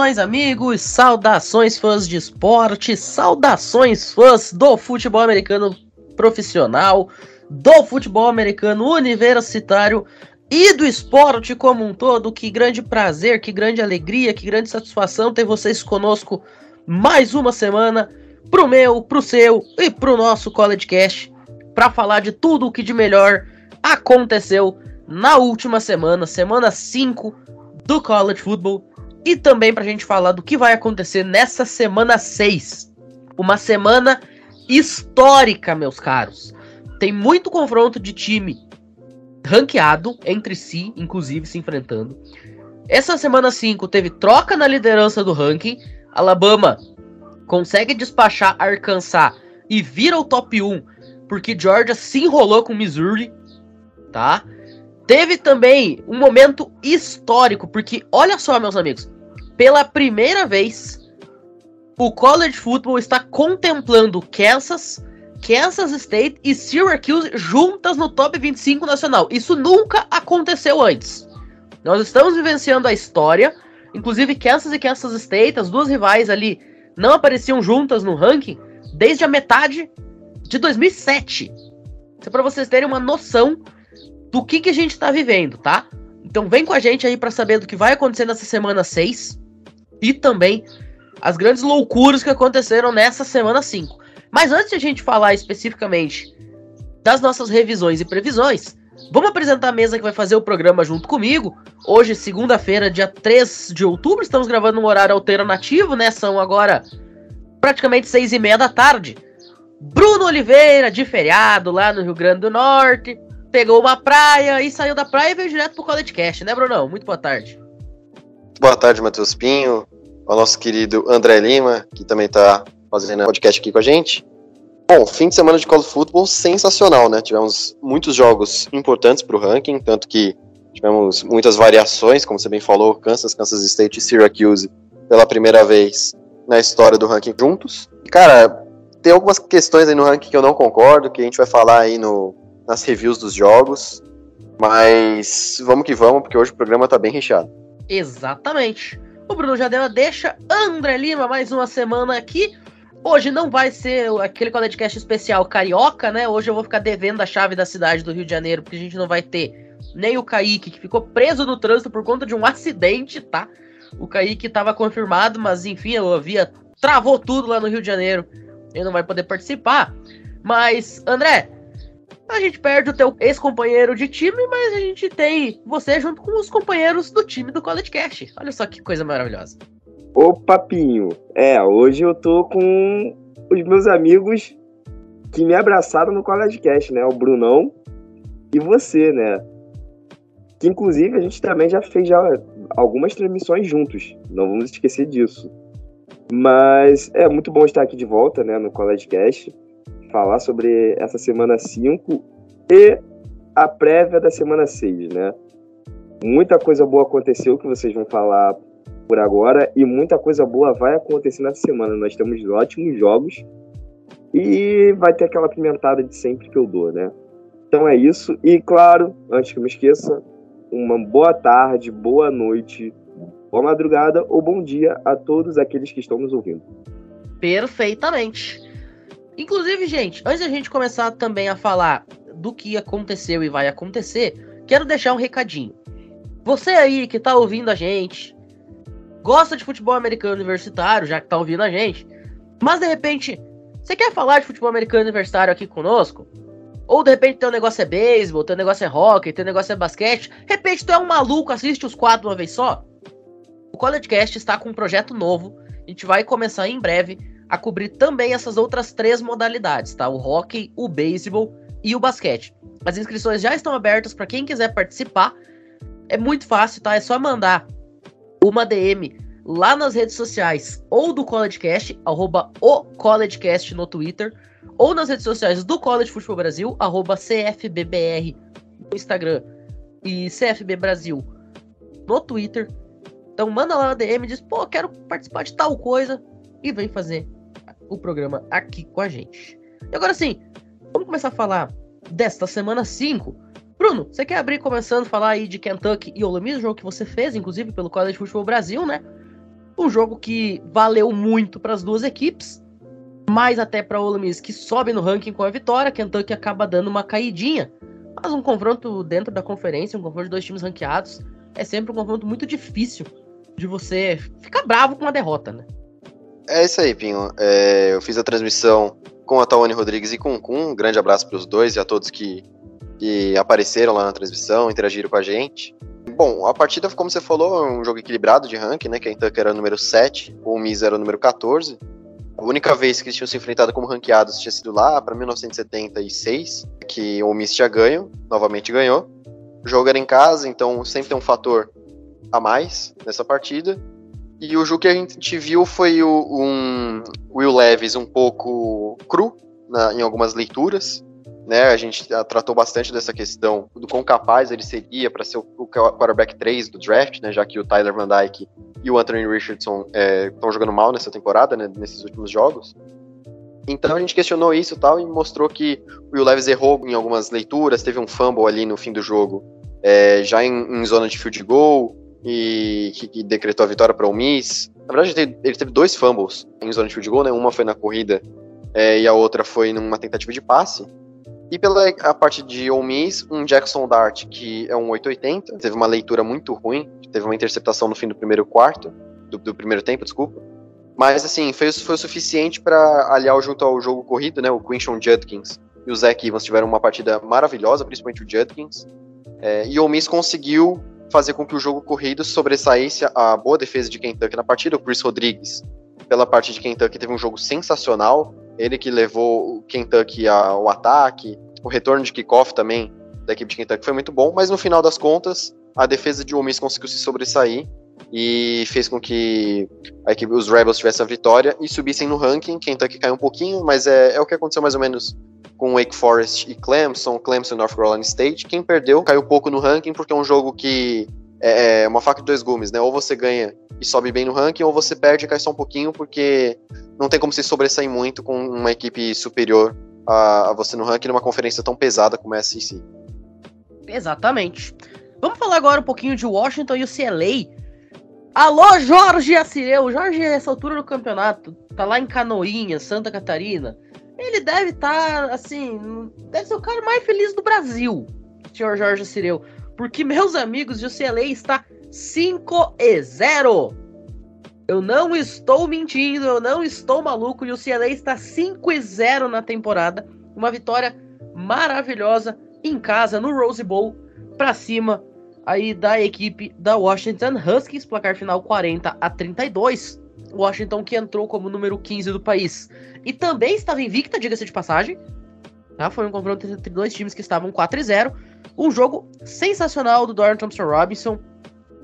Saudações, amigos, saudações, fãs de esporte, saudações, fãs do futebol americano profissional, do futebol americano universitário e do esporte como um todo. Que grande prazer, que grande alegria, que grande satisfação ter vocês conosco mais uma semana pro meu, pro seu e pro nosso College Cast para falar de tudo o que de melhor aconteceu na última semana, semana 5 do College Football e também para a gente falar do que vai acontecer nessa semana 6. Uma semana histórica, meus caros. Tem muito confronto de time ranqueado entre si, inclusive se enfrentando. Essa semana 5 teve troca na liderança do ranking. Alabama consegue despachar Arkansas e vira o top 1 porque Georgia se enrolou com Missouri, tá? Teve também um momento histórico, porque olha só, meus amigos, pela primeira vez o college football está contemplando Kansas, Kansas State e Syracuse juntas no top 25 nacional. Isso nunca aconteceu antes. Nós estamos vivenciando a história, inclusive Kansas e Kansas State, as duas rivais ali, não apareciam juntas no ranking desde a metade de 2007. Isso é para vocês terem uma noção do que, que a gente está vivendo, tá? Então vem com a gente aí para saber do que vai acontecer nessa semana 6 e também as grandes loucuras que aconteceram nessa semana 5. Mas antes de a gente falar especificamente das nossas revisões e previsões, vamos apresentar a mesa que vai fazer o programa junto comigo. Hoje, segunda-feira, dia 3 de outubro, estamos gravando um horário alternativo, né? São agora praticamente seis e meia da tarde. Bruno Oliveira, de feriado, lá no Rio Grande do Norte pegou uma praia e saiu da praia e veio direto pro College Cast, né, Brunão? Muito boa tarde. Boa tarde, Matheus Pinho, ao nosso querido André Lima, que também tá fazendo podcast aqui com a gente. Bom, fim de semana de college football sensacional, né? Tivemos muitos jogos importantes para o ranking, tanto que tivemos muitas variações, como você bem falou, Kansas, Kansas State e Syracuse pela primeira vez na história do ranking juntos. Cara, tem algumas questões aí no ranking que eu não concordo, que a gente vai falar aí no, nas reviews dos jogos. Mas vamos que vamos, porque hoje o programa tá bem recheado. Exatamente. O Bruno já deu a deixa. André Lima, mais uma semana aqui. Hoje não vai ser aquele podcast especial carioca, né? Hoje eu vou ficar devendo a chave da cidade do Rio de Janeiro, porque a gente não vai ter nem o Kaique, que ficou preso no trânsito por conta de um acidente, tá? O Kaique estava confirmado, mas enfim, eu havia travou tudo lá no Rio de Janeiro. Ele não vai poder participar. Mas, André, a gente perde o teu ex-companheiro de time, mas a gente tem você junto com os companheiros do time do College Cash. Olha só que coisa maravilhosa. Ô papinho, é, hoje eu tô com os meus amigos que me abraçaram no College Cash, né? O Brunão e você, né? Que inclusive a gente também já fez já algumas transmissões juntos, não vamos esquecer disso. Mas é muito bom estar aqui de volta, né, no College Cast falar sobre essa semana 5 e a prévia da semana 6, né? Muita coisa boa aconteceu que vocês vão falar por agora e muita coisa boa vai acontecer nessa semana. Nós temos ótimos jogos e vai ter aquela pimentada de sempre que eu dou, né? Então é isso. E claro, antes que eu me esqueça, uma boa tarde, boa noite, boa madrugada ou bom dia a todos aqueles que estão nos ouvindo. Perfeitamente. Inclusive, gente, antes da gente começar também a falar do que aconteceu e vai acontecer, quero deixar um recadinho. Você aí que tá ouvindo a gente, gosta de futebol americano universitário, já que tá ouvindo a gente, mas de repente, você quer falar de futebol americano universitário aqui conosco? Ou de repente teu negócio é beisebol, teu negócio é hockey, teu negócio é basquete, de repente tu é um maluco, assiste os quatro uma vez só? O CollegeCast está com um projeto novo, a gente vai começar em breve a cobrir também essas outras três modalidades, tá? O hockey, o beisebol e o basquete. As inscrições já estão abertas para quem quiser participar. É muito fácil, tá? É só mandar uma DM lá nas redes sociais ou do CollegeCast, arroba o CollegeCast no Twitter, ou nas redes sociais do College Futebol Brasil, arroba CFBBR no Instagram e CFB Brasil no Twitter. Então manda lá na DM e diz, pô, quero participar de tal coisa e vem fazer o programa aqui com a gente. E agora sim, vamos começar a falar desta semana 5. Bruno, você quer abrir começando a falar aí de Kentucky e Ole Miss, jogo que você fez, inclusive, pelo College Football Brasil, né? Um jogo que valeu muito para as duas equipes, mais até para Ole Miss que sobe no ranking com a vitória, Kentucky acaba dando uma caidinha. Mas um confronto dentro da conferência, um confronto de dois times ranqueados, é sempre um confronto muito difícil de você ficar bravo com uma derrota, né? É isso aí, Pinho. É, eu fiz a transmissão com a Tawane Rodrigues e com o Kun. Um grande abraço para os dois e a todos que, que apareceram lá na transmissão, interagiram com a gente. Bom, a partida, como você falou, é um jogo equilibrado de ranking, né? Kentucky era o número 7, o Miz era o número 14. A única vez que eles tinham se enfrentado como ranqueados tinha sido lá para 1976, que o Miss tinha ganho, novamente ganhou. O jogo era em casa, então sempre tem um fator a mais nessa partida. E o jogo que a gente viu foi o, um Will Levis um pouco cru na, em algumas leituras. Né, a gente tratou bastante dessa questão do quão capaz ele seria para ser o, quarterback 3 do draft, né, já que o Tyler Van Dyke e o Anthony Richardson estão é, jogando mal nessa temporada, né, nesses últimos jogos. Então a gente questionou isso tal e mostrou que o Will Levis errou em algumas leituras, teve um fumble ali no fim do jogo, é, já em, em, zona de field goal, que, que decretou a vitória para o Miss. Na verdade, ele teve, ele teve dois fumbles em zona de field goal, né? Uma foi na corrida é, e a outra foi numa tentativa de passe. E pela a parte de Ole Miss, um Jackson Dart, que é um 880, teve uma leitura muito ruim, teve uma interceptação no fim do primeiro quarto, do, do primeiro tempo, desculpa. Mas, assim, foi, foi o suficiente para aliar junto ao jogo corrido, né? O Quinshon Judkins e o Zach Evans tiveram uma partida maravilhosa, principalmente o Judkins. É, e o Miss conseguiu fazer com que o jogo corrido sobressaísse a boa defesa de Kentucky na partida. O Chris Rodrigues, pela parte de Kentucky, teve um jogo sensacional. Ele que levou o Kentucky ao ataque. O retorno de kickoff também da equipe de Kentucky foi muito bom, mas no final das contas, a defesa de Ole Miss conseguiu se sobressair e fez com que a equipe, os Rebels tivessem a vitória e subissem no ranking. Kentucky caiu um pouquinho, mas é, é o que aconteceu mais ou menos com Wake Forest e Clemson, Clemson e North Carolina State. Quem perdeu caiu pouco no ranking porque é um jogo que é, é uma faca de dois gumes, né? Ou você ganha e sobe bem no ranking, ou você perde e cai só um pouquinho porque não tem como se sobressair muito com uma equipe superior a, você no ranking numa conferência tão pesada como essa em si. Exatamente. Vamos falar agora um pouquinho de Washington e o CLA. Alô, Jorge Assireu! Jorge, nessa altura do campeonato, tá lá em Canoinha, Santa Catarina ele deve estar, tá, assim, deve ser o cara mais feliz do Brasil, senhor Jorge Cireu. Porque, meus amigos, CLA está 5 e 0. Eu não estou mentindo, eu não estou maluco. O CLA está 5 e 0 na temporada. Uma vitória maravilhosa em casa, no Rose Bowl, para cima aí da equipe da Washington Huskies. Placar final 40 a 32. Washington que entrou como número 15 do país. E também estava invicta, diga-se de passagem. Tá? Foi um confronto entre dois times que estavam 4 e 0. Um jogo sensacional do Dorian Thompson Robinson,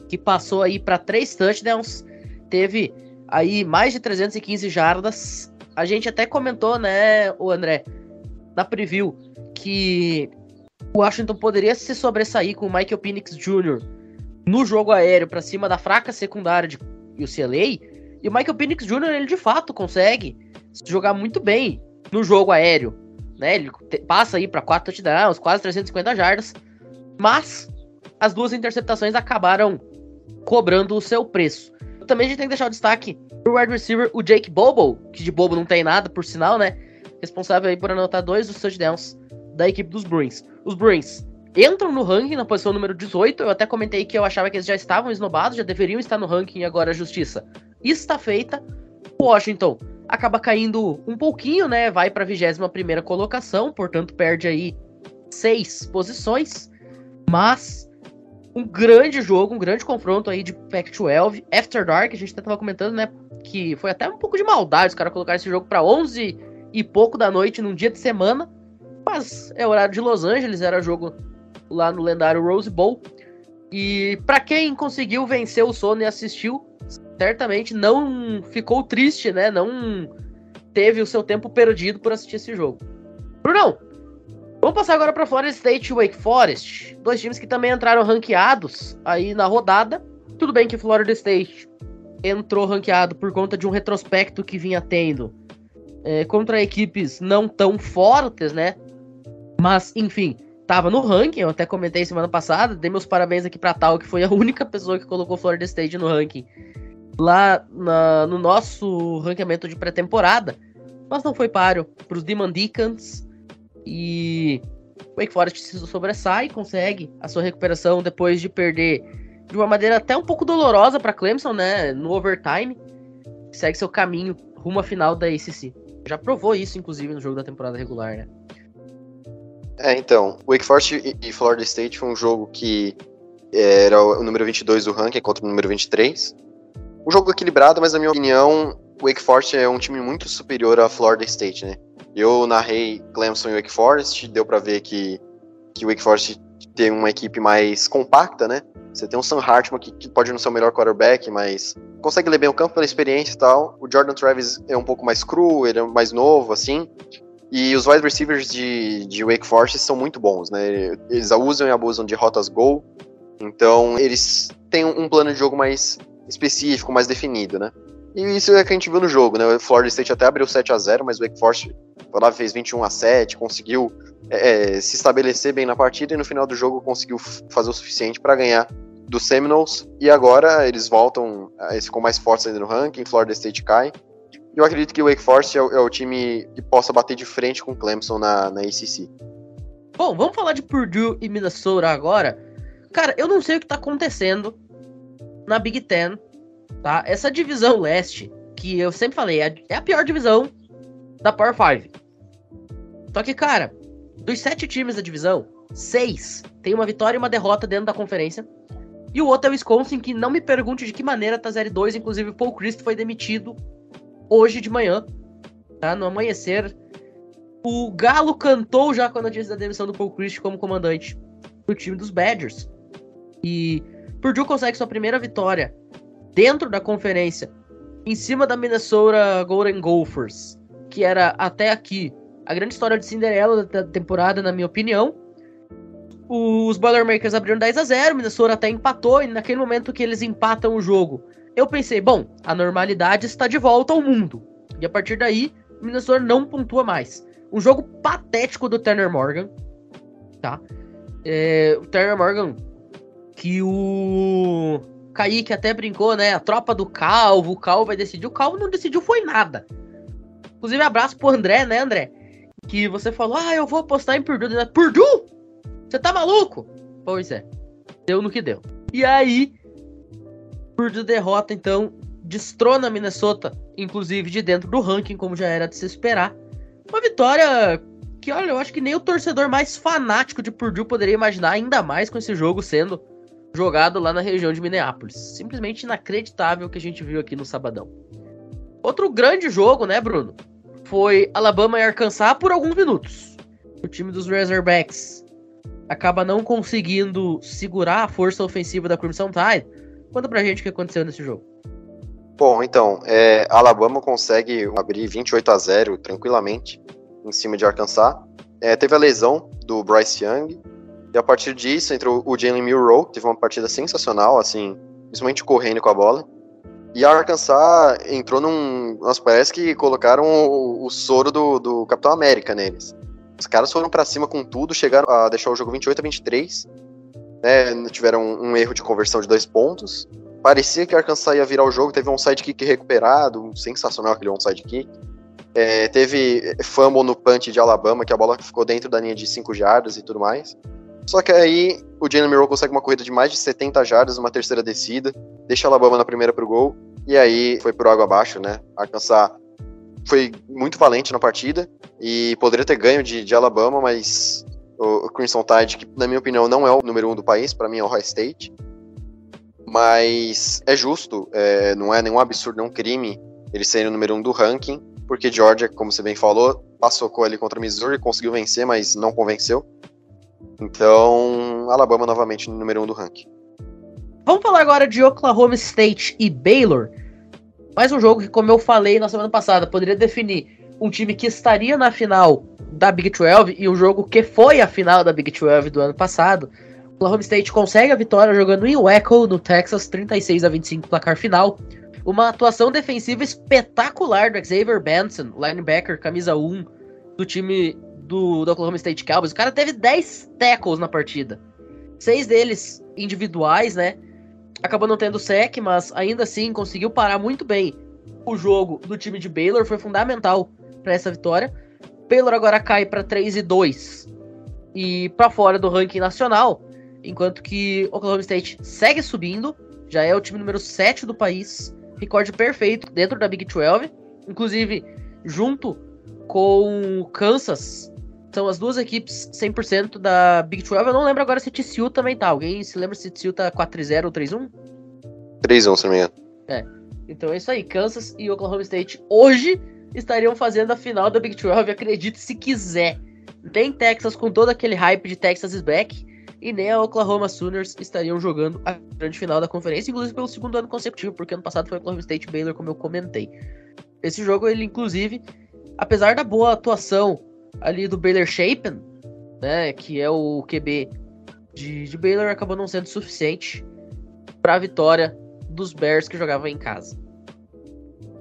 que passou aí para três touchdowns. Teve aí mais de 315 jardas. A gente até comentou, né, o André, na preview, que o Washington poderia se sobressair com o Michael Penix Jr. no jogo aéreo para cima da fraca secundária de UCLA e o Michael Penix Jr., ele de fato consegue jogar muito bem no jogo aéreo. Né? Ele passa aí para 4 touchdowns, quase 350 jardas. Mas as duas interceptações acabaram cobrando o seu preço. Também a gente tem que deixar o destaque pro wide receiver, o Jake Bobo, que de bobo não tem nada, por sinal, né? Responsável aí por anotar dois dos touchdowns da equipe dos Bruins. Os Bruins entram no ranking na posição número 18. Eu até comentei que eu achava que eles já estavam esnobados, já deveriam estar no ranking agora a justiça está feita. Washington acaba caindo um pouquinho, né? Vai para a 21 colocação, portanto perde aí seis posições, mas um grande jogo, um grande confronto aí de Pac-12. After Dark, a gente até tava comentando, né, que foi até um pouco de maldade os caras colocarem esse jogo para 11 e pouco da noite num dia de semana, mas é horário de Los Angeles, era jogo lá no lendário Rose Bowl. E para quem conseguiu vencer o sono e assistiu, certamente não ficou triste, né? Não teve o seu tempo perdido por assistir esse jogo. Brunão, vamos passar agora para Florida State e Wake Forest, dois times que também entraram ranqueados aí na rodada. Tudo bem que Florida State entrou ranqueado por conta de um retrospecto que vinha tendo é, contra equipes não tão fortes, né? Mas, enfim, tava no ranking, eu até comentei semana passada, dei meus parabéns aqui pra Tal, que foi a única pessoa que colocou Florida State no ranking lá na, no nosso ranqueamento de pré-temporada, mas não foi páreo para os Demon Deacons e Wake Forest se sobressai, consegue a sua recuperação depois de perder de uma maneira até um pouco dolorosa para Clemson, né, no overtime, segue seu caminho rumo à final da ACC. Já provou isso, inclusive, no jogo da temporada regular, né? É, então, Wake Forest e Florida State foi um jogo que é, era o número 22 do ranking contra o número 23. Um jogo equilibrado, mas na minha opinião, o Wake Forest é um time muito superior à Florida State, né? Eu narrei Clemson e Wake Forest, deu para ver que, que o Wake Forest tem uma equipe mais compacta, né? Você tem um Sam Hartman que, que, pode não ser o melhor quarterback, mas consegue ler bem o campo pela experiência e tal. O Jordan Travis é um pouco mais cru, ele é mais novo, assim. E os wide receivers de, de Wake Forest são muito bons, né? Eles usam e abusam de rotas gol. Então, eles têm um plano de jogo mais específico, mais definido, né? E isso é que a gente viu no jogo, né? O Florida State até abriu 7 a 0 mas o Wake Forest foi lá, fez 21 a 7 conseguiu é, é, se estabelecer bem na partida e no final do jogo conseguiu fazer o suficiente para ganhar dos Seminoles. E agora eles voltam, eles ficam mais fortes ainda no ranking, Florida State cai. Eu acredito que o Wake Forest é o, é o time que possa bater de frente com o Clemson na, na ACC. Bom, vamos falar de Purdue e Minnesota agora. Cara, eu não sei o que tá acontecendo na Big Ten, tá? Essa divisão leste, que eu sempre falei, é, é a pior divisão da Power 5. Só que, cara, dos sete times da divisão, seis tem uma vitória e uma derrota dentro da conferência. E o outro é o Wisconsin, que não me pergunte de que maneira tá 0-2. Inclusive, o Paul Christ foi demitido hoje de manhã, tá? No amanhecer. O Galo cantou já com a notícia da demissão do Paul Christ como comandante do time dos Badgers. E Purdue consegue sua primeira vitória dentro da conferência, em cima da Minnesota Golden Gophers, que era até aqui a grande história de Cinderela da temporada, na minha opinião. Os Boilermakers abriram 10 a 0 Minnesota até empatou, e naquele momento que eles empatam o jogo, eu pensei, bom, a normalidade está de volta ao mundo. E a partir daí, Minnesota não pontua mais. Um jogo patético do Turner Morgan, tá? É, o Turner Morgan, que o Kaique até brincou, né? A tropa do Calvo, o Calvo vai decidir. O Calvo não decidiu, foi nada. Inclusive, abraço pro André, né, André? Que você falou, ah, eu vou apostar em Purdue. Né? Purdue? Você tá maluco? Pois é. Deu no que deu. E aí, Purdue derrota, então, destrona Minnesota, inclusive de dentro do ranking, como já era de se esperar. Uma vitória que, olha, eu acho que nem o torcedor mais fanático de Purdue poderia imaginar, ainda mais com esse jogo sendo jogado lá na região de Minneapolis. Simplesmente inacreditável o que a gente viu aqui no sabadão. Outro grande jogo, né, Bruno? Foi Alabama e Arkansas por alguns minutos. O time dos Razorbacks acaba não conseguindo segurar a força ofensiva da Crimson Tide Conta pra gente o que aconteceu nesse jogo. Bom, então, é, Alabama consegue abrir 28 a 0 tranquilamente em cima de Arkansas. É, teve a lesão do Bryce Young, e a partir disso entrou o Jalen Milrow, que teve uma partida sensacional, assim, principalmente correndo com a bola. E a Arkansas entrou num. Nossa, parece que colocaram o, o soro do, do Capitão América neles. Os caras foram para cima com tudo, chegaram a deixar o jogo 28 a 23 né, tiveram um erro de conversão de dois pontos. Parecia que a Arkansas ia virar o jogo, teve um sidekick recuperado, sensacional aquele onside kick. É, teve fumble no punch de Alabama, que a bola ficou dentro da linha de 5 jardas e tudo mais. Só que aí o Jalen Miro consegue uma corrida de mais de 70 jardas, uma terceira descida, deixa a Alabama na primeira pro gol, e aí foi por água abaixo, né? A Arkansas foi muito valente na partida e poderia ter ganho de, de Alabama, mas o Crimson Tide, que na minha opinião não é o número um do país, para mim é o High State. Mas é justo, é, não é nenhum absurdo, nenhum crime ele ser o número um do ranking, porque Georgia, como você bem falou, passou ali contra Missouri, conseguiu vencer, mas não convenceu. Então, Alabama novamente no número um do ranking. Vamos falar agora de Oklahoma State e Baylor. Mais um jogo que, como eu falei na semana passada, poderia definir um time que estaria na final da Big 12 e o jogo que foi a final da Big 12 do ano passado. Oklahoma State consegue a vitória jogando em Waco, no Texas, 36 a 25 placar final. Uma atuação defensiva espetacular do Xavier Benson, linebacker, camisa 1 do time do, do Oklahoma State Cowboys. O cara teve 10 tackles na partida. Seis deles individuais, né? acabou não tendo sec, mas ainda assim conseguiu parar muito bem o jogo do time de Baylor, foi fundamental para essa vitória. Baylor agora cai para 3 e 2 e para fora do ranking nacional, enquanto que Oklahoma State segue subindo, já é o time número 7 do país, recorde perfeito dentro da Big 12, inclusive junto com Kansas, são as duas equipes 100% da Big 12. Eu não lembro agora se TCU também tá. Alguém se lembra se TCU tá 4-0 ou 3-1? 3-1, se não me engano. É. Então é isso aí. Kansas e Oklahoma State hoje estariam fazendo a final da Big 12, acredite se quiser. Nem Texas com todo aquele hype de Texas is back e nem a Oklahoma Sooners estariam jogando a grande final da conferência, inclusive pelo segundo ano consecutivo, porque ano passado foi Oklahoma State Baylor, como eu comentei. Esse jogo, ele inclusive, apesar da boa atuação ali do Baylor Shapen, né, que é o QB de, de Baylor, acabou não sendo suficiente para a vitória dos Bears que jogavam em casa.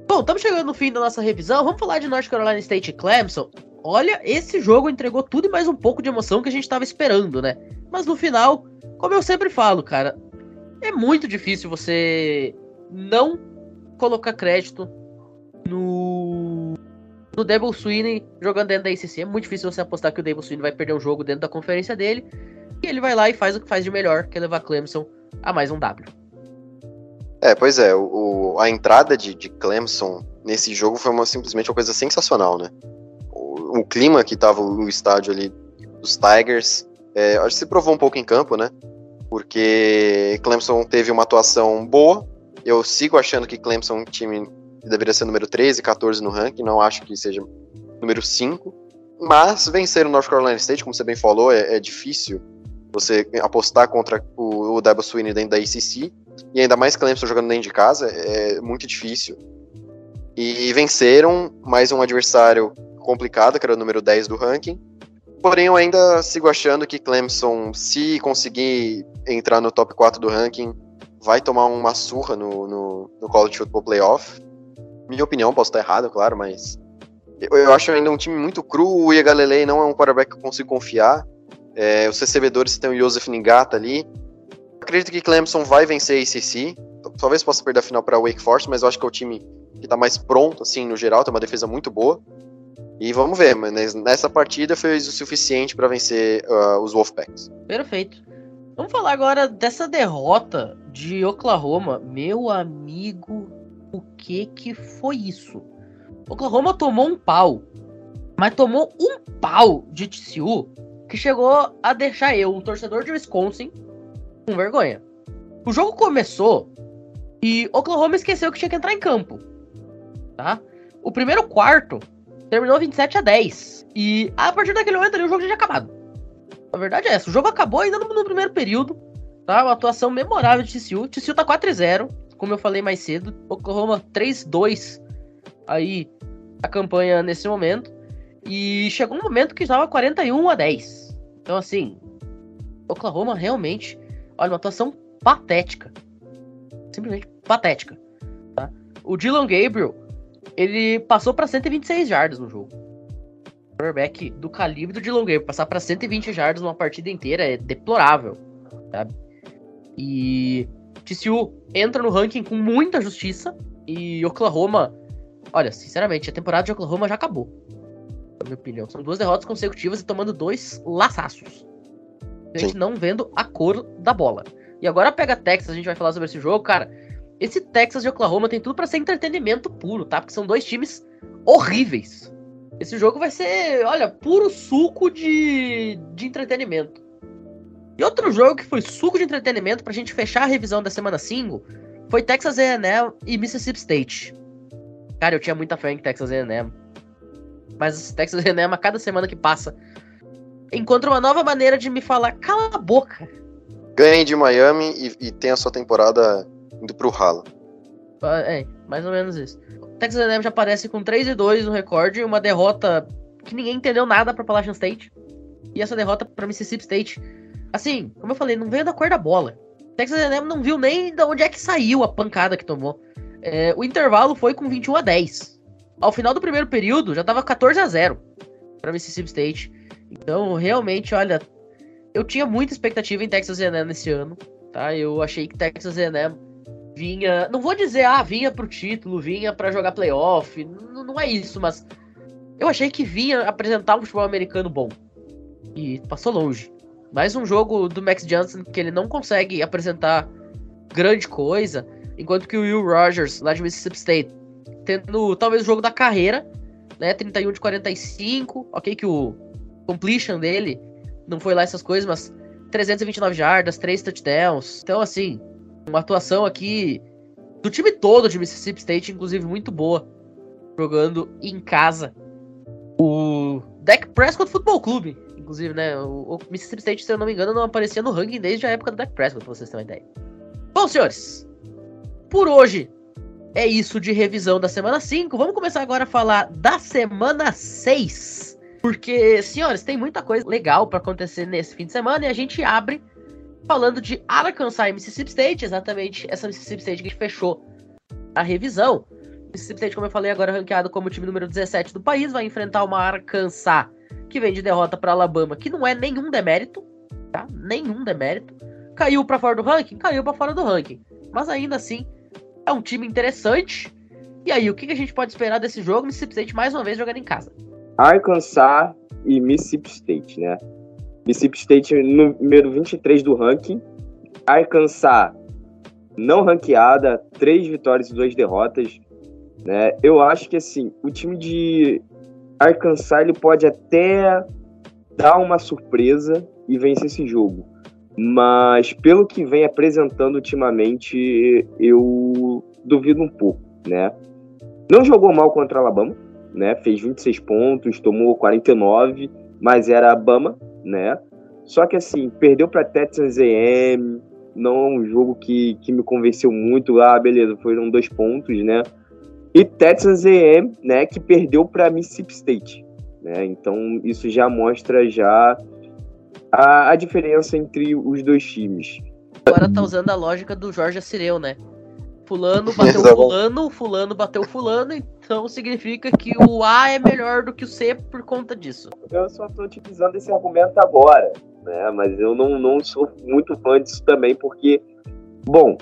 Bom, estamos chegando no fim da nossa revisão. Vamos falar de North Carolina State e Clemson. Olha, esse jogo entregou tudo e mais um pouco de emoção que a gente estava esperando, né? Mas no final, como eu sempre falo, cara, é muito difícil você não colocar crédito no no Devil Sweeney jogando dentro da ACC. É muito difícil você apostar que o Devil Sweeney vai perder um jogo dentro da conferência dele. E ele vai lá e faz o que faz de melhor, que é levar Clemson a mais um W. É, pois é, o, a entrada de, de Clemson nesse jogo foi uma, simplesmente uma coisa sensacional, né? O, o clima que tava o estádio ali dos Tigers, é, acho que se provou um pouco em campo, né? Porque Clemson teve uma atuação boa. Eu sigo achando que Clemson é um time deveria ser número 13, 14 no ranking, não acho que seja número 5. Mas vencer o North Carolina State, como você bem falou, é, é difícil você apostar contra o, o Dabo Sweeney dentro da ACC, e ainda mais Clemson jogando dentro de casa, é muito difícil. E venceram mais um adversário complicado, que era o número 10 do ranking. Porém, eu ainda sigo achando que Clemson, se conseguir entrar no top 4 do ranking, vai tomar uma surra no, no, no College Football Playoff. Minha opinião, posso estar errado, claro, mas eu, eu acho ainda um time muito cru. O Galilei não é um quarterback que eu consigo confiar. É, os recebedores tem o Joseph Ningata ali. Acredito que Clemson vai vencer a ACC. Talvez possa perder a final para Wake Forest, mas eu acho que é o time que está mais pronto, assim, no geral. Tem uma defesa muito boa. E vamos ver, mas nessa partida fez o suficiente para vencer uh, os Wolfpacks. Perfeito. Vamos falar agora dessa derrota de Oklahoma. Meu amigo o que que foi isso. Oklahoma tomou um pau, mas tomou um pau de TCU que chegou a deixar eu, o torcedor de Wisconsin, com vergonha. O jogo começou e Oklahoma esqueceu que tinha que entrar em campo, tá? O primeiro quarto terminou 27 a 10 e a partir daquele momento ali, o jogo já tinha acabado. A verdade é essa, o jogo acabou ainda no, primeiro período, tá? Uma atuação memorável de TCU. TCU tá 4 0 como eu falei mais cedo, Oklahoma 3-2 aí a campanha nesse momento. E chegou um momento que estava 41 a 10. Então, assim, Oklahoma realmente, olha, uma atuação patética. Simplesmente patética. Tá? O Dylan Gabriel, ele passou para 126 jardas no jogo. Quarterback do calibre do Dylan Gabriel, passar para 120 jardas numa partida inteira é deplorável. Sabe? E TCU entra no ranking com muita justiça e Oklahoma, olha, sinceramente, a temporada de Oklahoma já acabou. Na minha opinião, são duas derrotas consecutivas e tomando dois laçaços. A gente Sim. não vendo a cor da bola. E agora pega Texas, a gente vai falar sobre esse jogo, cara. Esse Texas de Oklahoma tem tudo para ser entretenimento puro, tá? Porque são dois times horríveis. Esse jogo vai ser, olha, puro suco de, de entretenimento. E outro jogo que foi suco de entretenimento pra gente fechar a revisão da semana 5 foi Texas A&M e Mississippi State. Cara, eu tinha muita fé em Texas A&M. Mas Texas A&M a cada semana que passa encontra uma nova maneira de me falar cala a boca. Ganhe de Miami e, e tem a sua temporada indo pro ralo. Ah, é, mais ou menos isso. Texas A&M já aparece com 3 e 2 no recorde, uma derrota que ninguém entendeu nada para Appalachian State. E essa derrota para Mississippi State Assim, como eu falei, não veio da cor da bola. Texas A&M não viu nem de onde é que saiu a pancada que tomou. É, o intervalo foi com 21 a 10. Ao final do primeiro período, já tava 14 a 0 para Mississippi State. Então, realmente, olha, eu tinha muita expectativa em Texas A&M nesse ano. tá? Eu achei que Texas A&M vinha, não vou dizer, ah, vinha pro título, vinha para jogar playoff, não, não é isso, mas eu achei que vinha apresentar um futebol americano bom. E passou longe. Mais um jogo do Max Johnson que ele não consegue apresentar grande coisa, enquanto que o Will Rogers, lá de Mississippi State, tendo talvez o jogo da carreira, né, 31 de 45, ok que o completion dele não foi lá essas coisas, mas 329 jardas, 3 touchdowns. Então, assim, uma atuação aqui do time todo de Mississippi State, inclusive muito boa, jogando em casa. O Dak Prescott Futebol Clube, inclusive, né? O, Mississippi State, se eu não me engano, não aparecia no ranking desde a época do Dak Prescott, pra vocês terem uma ideia. Bom, senhores, por hoje é isso de revisão da semana 5. Vamos começar agora a falar da semana 6. Porque, senhores, tem muita coisa legal para acontecer nesse fim de semana e a gente abre falando de Arkansas e Mississippi State, exatamente essa Mississippi State que fechou a revisão. Mississippi State, como eu falei, agora ranqueado como o time número 17 do país, vai enfrentar uma Arkansas que vem de derrota para Alabama, que não é nenhum demérito, tá? Nenhum demérito. Caiu para fora do ranking? Caiu para fora do ranking. Mas ainda assim, é um time interessante. E aí, o que a gente pode esperar desse jogo? Mississippi State mais uma vez jogando em casa. Arkansas e Mississippi State, né? Mississippi State número 23 do ranking. Arkansas não ranqueada, três vitórias e duas derrotas. Né? Eu acho que assim, o time de Arkansas ele pode até dar uma surpresa e vencer esse jogo. Mas pelo que vem apresentando ultimamente, eu duvido um pouco, né? Não jogou mal contra a Alabama, né? Fez 26 pontos, tomou 49, mas era a Bama, né? Só que assim, perdeu para Texas A&M, não é um jogo que, que me convenceu muito. Ah, beleza, foram dois pontos, né? E Texas A&M, né, que perdeu para Mississippi State, né? Então isso já mostra já a, a diferença entre os dois times. Agora tá usando a lógica do Jorge Assireu, né? Fulano bateu fulano, fulano bateu fulano, então significa que o A é melhor do que o C por conta disso. Eu só tô utilizando esse argumento agora, né? Mas eu não, não sou muito fã disso também, porque, bom,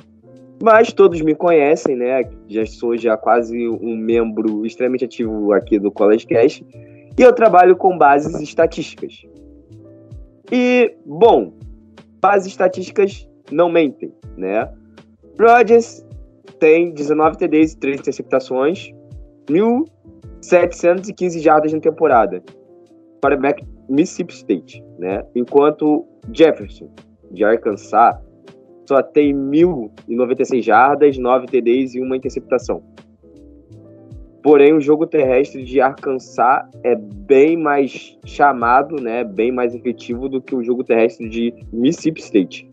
mas todos me conhecem, né? Já sou já quase um membro extremamente ativo aqui do College Cast. E eu trabalho com bases estatísticas. E, bom, bases estatísticas não mentem, né? Rodgers tem 19 TDs e 3 interceptações, 1.715 jardas na temporada. Para Mississippi State, né? Enquanto Jefferson, de Arkansas, só tem 1.096 jardas, 9 TDs e uma interceptação. Porém, o jogo terrestre de Arkansas é bem mais chamado, né, bem mais efetivo do que o jogo terrestre de Mississippi State.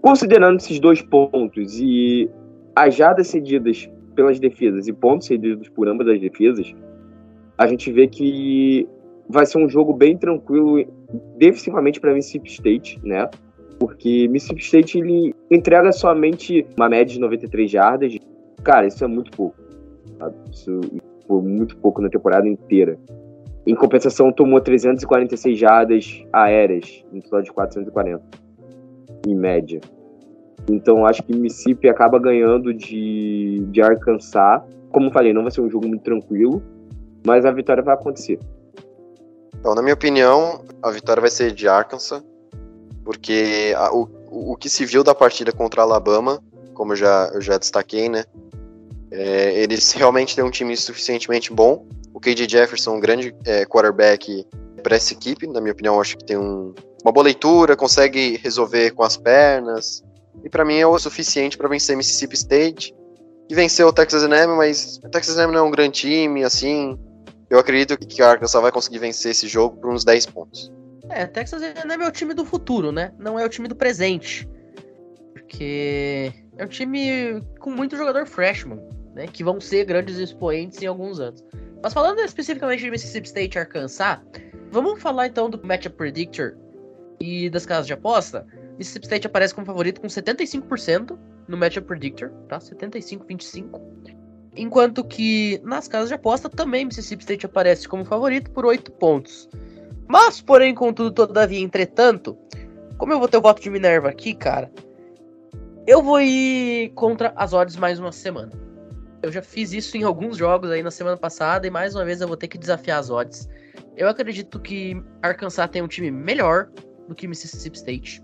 Considerando esses dois pontos e as jardas cedidas pelas defesas e pontos cedidos por ambas as defesas, a gente vê que vai ser um jogo bem tranquilo defensivamente para Mississippi State, né? Porque Mississippi State ele entrega somente uma média de 93 jardas. Cara, isso é muito pouco. Isso foi muito pouco na temporada inteira. Em compensação, tomou 346 jardas aéreas, no total de 440, em média. Então acho que Mississippi acaba ganhando de, de Arkansas. Como falei, não vai ser um jogo muito tranquilo, mas a vitória vai acontecer. Então, na minha opinião, a vitória vai ser de Arkansas, porque a, o, o que se viu da partida contra Alabama, como eu já, eu já destaquei, né? É, eles realmente têm um time suficientemente bom. O KJ Jefferson, um grande é, quarterback para essa equipe, na minha opinião, acho que tem um, uma boa leitura, consegue resolver com as pernas, e para mim é o suficiente para vencer Mississippi State e vencer o Texas A&M, mas o Texas A&M não é um grande time, assim. Eu acredito que a Arkansas vai conseguir vencer esse jogo por uns 10 pontos. É, Texas A&M é o time do futuro, né? Não é o time do presente. Porque é um time com muito jogador freshman, né? Que vão ser grandes expoentes em alguns anos. Mas falando especificamente de Mississippi State e Arkansas, vamos falar então do Matchup Predictor e das casas de aposta. Mississippi State aparece como favorito com 75% no Matchup Predictor, tá? 75-25. Enquanto que nas casas de aposta também Mississippi State aparece como favorito por 8 pontos. Mas, porém, contudo, todavia, entretanto, como eu vou ter o voto de Minerva aqui, cara, Eu vou ir contra as odds mais uma semana. Eu já fiz isso em alguns jogos aí na semana passada e mais uma vez eu vou ter que desafiar as odds. Eu acredito que Arkansas tem um time melhor do que Mississippi State.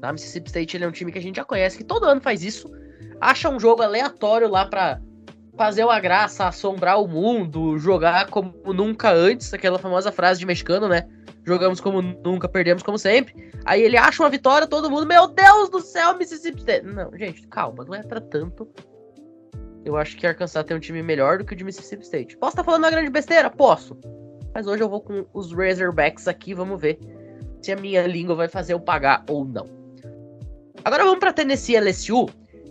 Tá? Mississippi State ele é um time que a gente já conhece, que todo ano faz isso. Acha um jogo aleatório lá pra fazer uma graça, assombrar o mundo, jogar como nunca antes, aquela famosa frase de mexicano, né? Jogamos como nunca, perdemos como sempre. Aí ele acha uma vitória, todo mundo, meu Deus do céu, Mississippi State. Não, gente, calma, não é pra tanto. Eu acho que Arkansas tem um time melhor do que o de Mississippi State. Posso estar tá falando uma grande besteira? Posso. Mas hoje eu vou com os Razorbacks aqui, vamos ver se a minha língua vai fazer eu pagar ou não. Agora vamos para Tennessee LSU,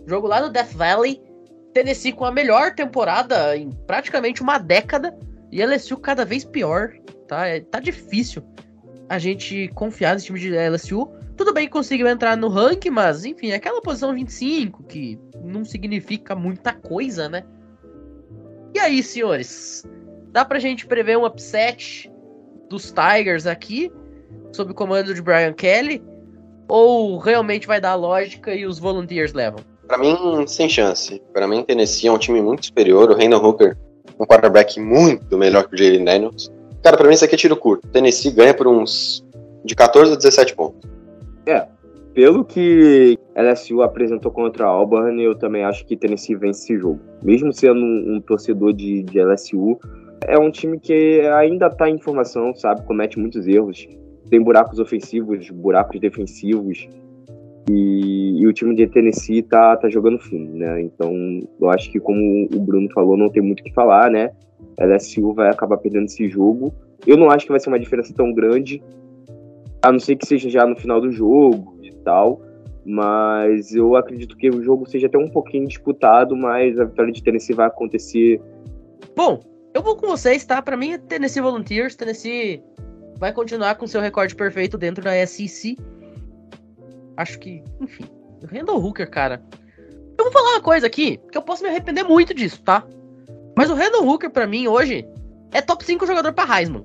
jogo lá no Death Valley. Tennessee com a melhor temporada em praticamente uma década e LSU cada vez pior, tá? É, tá difícil a gente confiar nesse time de LSU. Tudo bem que conseguiu entrar no ranking, mas enfim, aquela posição 25 que não significa muita coisa, né? E aí, senhores? Dá pra gente prever um upset dos Tigers aqui, sob o comando de Brian Kelly? Ou realmente vai dar lógica e os Volunteers levam? Para mim, sem chance. Para mim, Tennessee é um time muito superior. O Randall Hooker, um quarterback muito melhor que o Jalen Daniels. Cara, para mim isso aqui é tiro curto. Tennessee ganha por uns de 14 a 17 pontos. É, pelo que LSU apresentou contra a Auburn, eu também acho que Tennessee vence esse jogo. Mesmo sendo um, torcedor de, de LSU, é um time que ainda está em formação, sabe? Comete muitos erros. Tem buracos ofensivos, buracos defensivos. E, e, o time de Tennessee tá, tá jogando fino, né? Então, eu acho que, como o Bruno falou, não tem muito o que falar, né? LSU vai acabar perdendo esse jogo. Eu não acho que vai ser uma diferença tão grande, a não ser que seja já no final do jogo e tal. Mas eu acredito que o jogo seja até um pouquinho disputado, mas a vitória de Tennessee vai acontecer. Bom, eu vou com vocês, tá? Para mim é Tennessee Volunteers. Tennessee vai continuar com seu recorde perfeito dentro da SEC. Acho que, enfim, o Randall Hooker, cara. Eu vou falar uma coisa aqui, que eu posso me arrepender muito disso, tá? Mas o Randall Hooker, para mim, hoje, é top 5 jogador pra Heisman.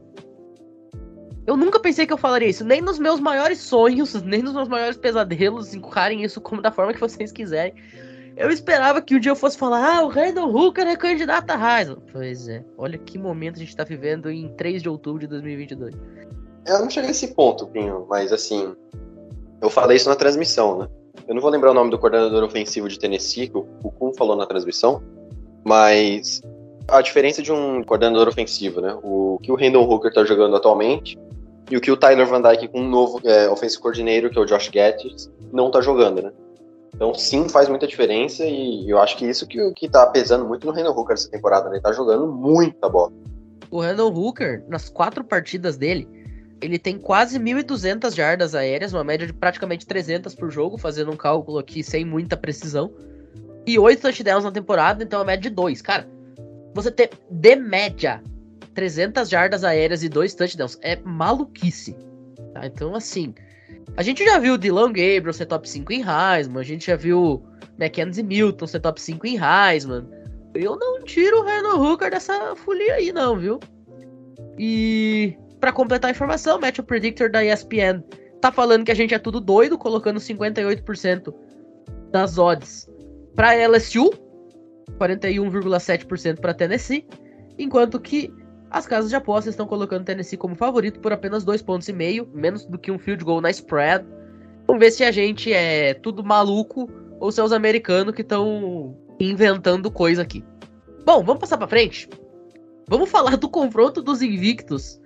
Eu nunca pensei que eu falaria isso, nem nos meus maiores sonhos, nem nos meus maiores pesadelos, encarem isso como da forma que vocês quiserem. Eu esperava que um dia eu fosse falar, ah, o Randall Hooker é candidato a Heisman. Pois é, olha que momento a gente tá vivendo em 3 de outubro de 2022. Eu não cheguei nesse ponto, Pinho, mas assim, eu falei isso na transmissão, né? Eu não vou lembrar o nome do coordenador ofensivo de Tennessee, que o Kuhn falou na transmissão, mas a diferença de um coordenador ofensivo, né? O que o Randall Hooker tá jogando atualmente e o que o Tyler Van Dyke com um novo é, offensive coordinator, que é o Josh Gettis, não tá jogando, né? Então, sim, faz muita diferença e eu acho que isso que, que tá pesando muito no Randall Hooker essa temporada, né? Ele tá jogando muita bola. O Randall Hooker, nas quatro partidas dele, ele tem quase 1.200 jardas aéreas, uma média de praticamente 300 por jogo, fazendo um cálculo aqui sem muita precisão. E 8 touchdowns na temporada, então é uma média de 2. Cara, você ter de média 300 jardas aéreas e 2 touchdowns é maluquice. Tá? Então, assim, a gente já viu Dylan Gabriel ser top 5 em Heisman, a gente já viu Mackenzie Milton ser top 5 em Heisman. Eu não tiro o Randall Hooker dessa folia aí, não, viu? E para completar a informação, Match Predictor da ESPN tá falando que a gente é tudo doido, colocando 58% das odds para LSU, 41,7% para Tennessee, enquanto que as casas de apostas estão colocando Tennessee como favorito por apenas dois pontos e meio, menos do que um field goal na spread. Vamos ver se a gente é tudo maluco ou se é os americanos que estão inventando coisa aqui. Bom, vamos passar para frente. Vamos falar do confronto dos invictos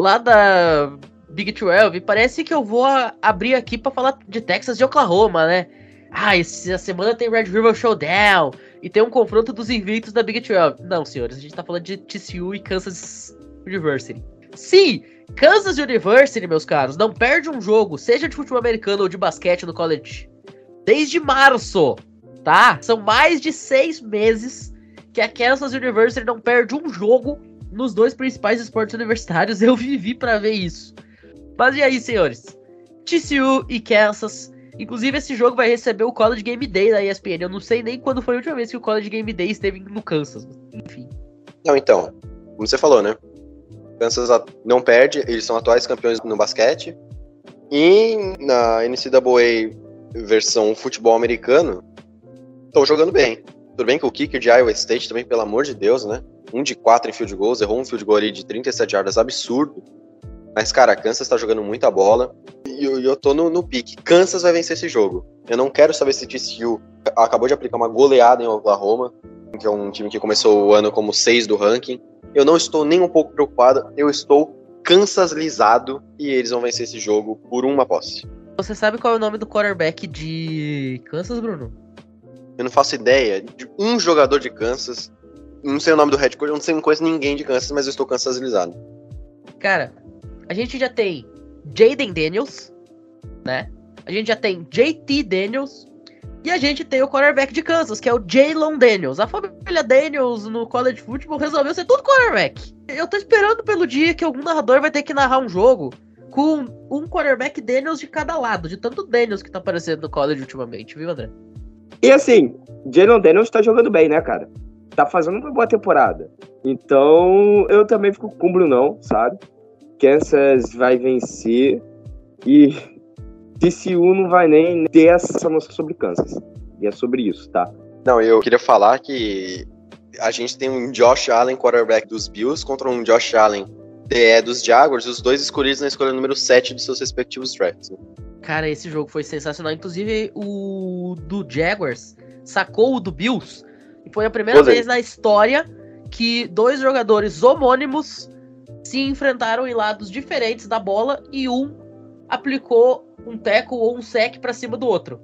lá da Big 12. Parece que eu vou abrir aqui para falar de Texas e Oklahoma, né? Ah, essa semana tem Red River Showdown e tem um confronto dos invictos da Big 12. Não, senhores, a gente tá falando de TCU e Kansas University. Sim, Kansas University, meus caros, não perde um jogo, seja de futebol americano ou de basquete no college, desde março, tá? São mais de seis meses que a Kansas University não perde um jogo nos dois principais esportes universitários. Eu vivi para ver isso. Mas e aí, senhores? TCU e Kansas Inclusive, esse jogo vai receber o College Game Day da ESPN. Eu não sei nem quando foi a última vez que o College Game Day esteve no Kansas. Enfim. Não, então, como você falou, né? Kansas não perde, eles são atuais campeões no basquete. E na NCAA versão futebol americano, estão jogando bem. Tudo bem que o kicker de Iowa State também, pelo amor de Deus, né? Um de quatro em field goals, errou um field goal ali de 37 yardas, absurdo. Mas, cara, Kansas tá jogando muita bola e eu, eu tô no, no pique. Kansas vai vencer esse jogo. Eu não quero saber se TCU acabou de aplicar uma goleada em Oklahoma, que é um time que começou o ano como 6 do ranking. Eu não estou nem um pouco preocupado, eu estou Kansas lisado e eles vão vencer esse jogo por uma posse. Você sabe qual é o nome do quarterback de Kansas, Bruno? Eu não faço ideia de um jogador de Kansas. Não sei o nome do head coach, eu não sei, não conheço ninguém de Kansas, mas eu estou Kansas lisado. Cara, a gente já tem Jaden Daniels, né? A gente já tem JT Daniels. E a gente tem o quarterback de Kansas, que é o Jalen Daniels. A família Daniels no college football resolveu ser tudo quarterback. Eu tô esperando pelo dia que algum narrador vai ter que narrar um jogo com um quarterback Daniels de cada lado, de tanto Daniels que tá aparecendo no college ultimamente, viu, André? E assim, Jalen Daniels tá jogando bem, né, cara? Tá fazendo uma boa temporada. Então, eu também fico com o Brunão, sabe? Kansas vai vencer e TCU não vai nem ter essa noção sobre Kansas. E é sobre isso, tá? Não, eu queria falar que a gente tem um Josh Allen, quarterback dos Bills, contra um Josh Allen, DE dos Jaguars, os dois escolhidos na escolha número 7 dos seus respectivos drafts. Né? Cara, esse jogo foi sensacional. Inclusive, o do Jaguars sacou o do Bills. E foi a primeira vez na história que dois jogadores homônimos se enfrentaram em lados diferentes da bola e um aplicou um teco ou um sec para cima do outro.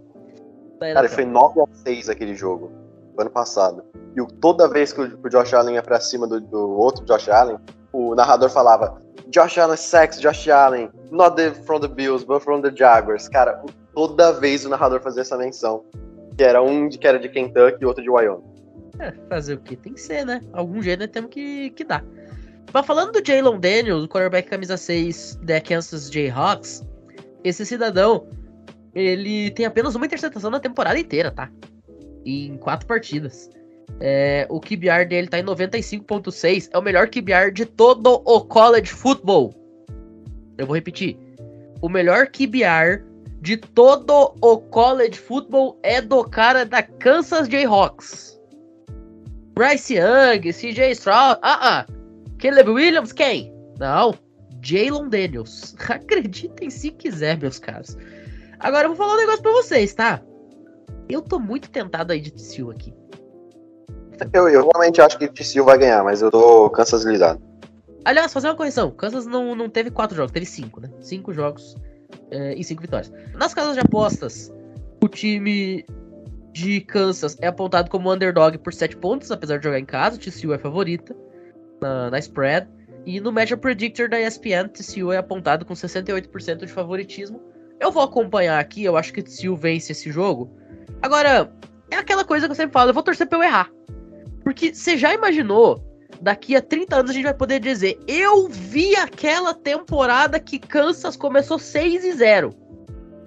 Cara, foi 9 a 6 aquele jogo, ano passado. E toda vez que o, Josh Allen ia pra cima do, do, outro Josh Allen, o narrador falava: Josh Allen sex, Josh Allen, not the, from the Bills, but from the Jaguars. Cara, toda vez o narrador fazia essa menção. Que era um de, que era de Kentucky e outro de Wyoming. É, fazer o que? Tem que ser, né? Algum jeito nós temos que, que dar. Mas falando do Jalen Daniels, o quarterback camisa 6 da Kansas Jayhawks, esse cidadão, ele tem apenas uma interceptação na temporada inteira, tá? Em quatro partidas. É, o QBR dele tá em 95.6, é o melhor QBR de todo o college football. Eu vou repetir. O melhor QBR de todo o college football é do cara da Kansas Jayhawks. Bryce Young, CJ Stroud, ah ah. Caleb Williams, quem? Não, Jalen Daniels. Acreditem se quiser, meus caros. Agora eu vou falar um negócio pra vocês, tá? Eu tô muito tentado aí de TCU aqui. Eu, eu realmente acho que TCU vai ganhar, mas eu tô Kansas lisado. Aliás, fazer uma correção. Kansas não, não teve quatro jogos, teve cinco, né? Cinco jogos é, e cinco vitórias. Nas casas de apostas, o time de Kansas é apontado como underdog por sete pontos, apesar de jogar em casa. TCU é favorita na, na spread. E no Matchup Predictor da ESPN, TCU é apontado com 68% de favoritismo. Eu vou acompanhar aqui, eu acho que TCU vence esse jogo. Agora, é aquela coisa que eu sempre falo, eu vou torcer pra eu errar. Porque você já imaginou, daqui a 30 anos a gente vai poder dizer, eu vi aquela temporada que Kansas começou 6 e 0.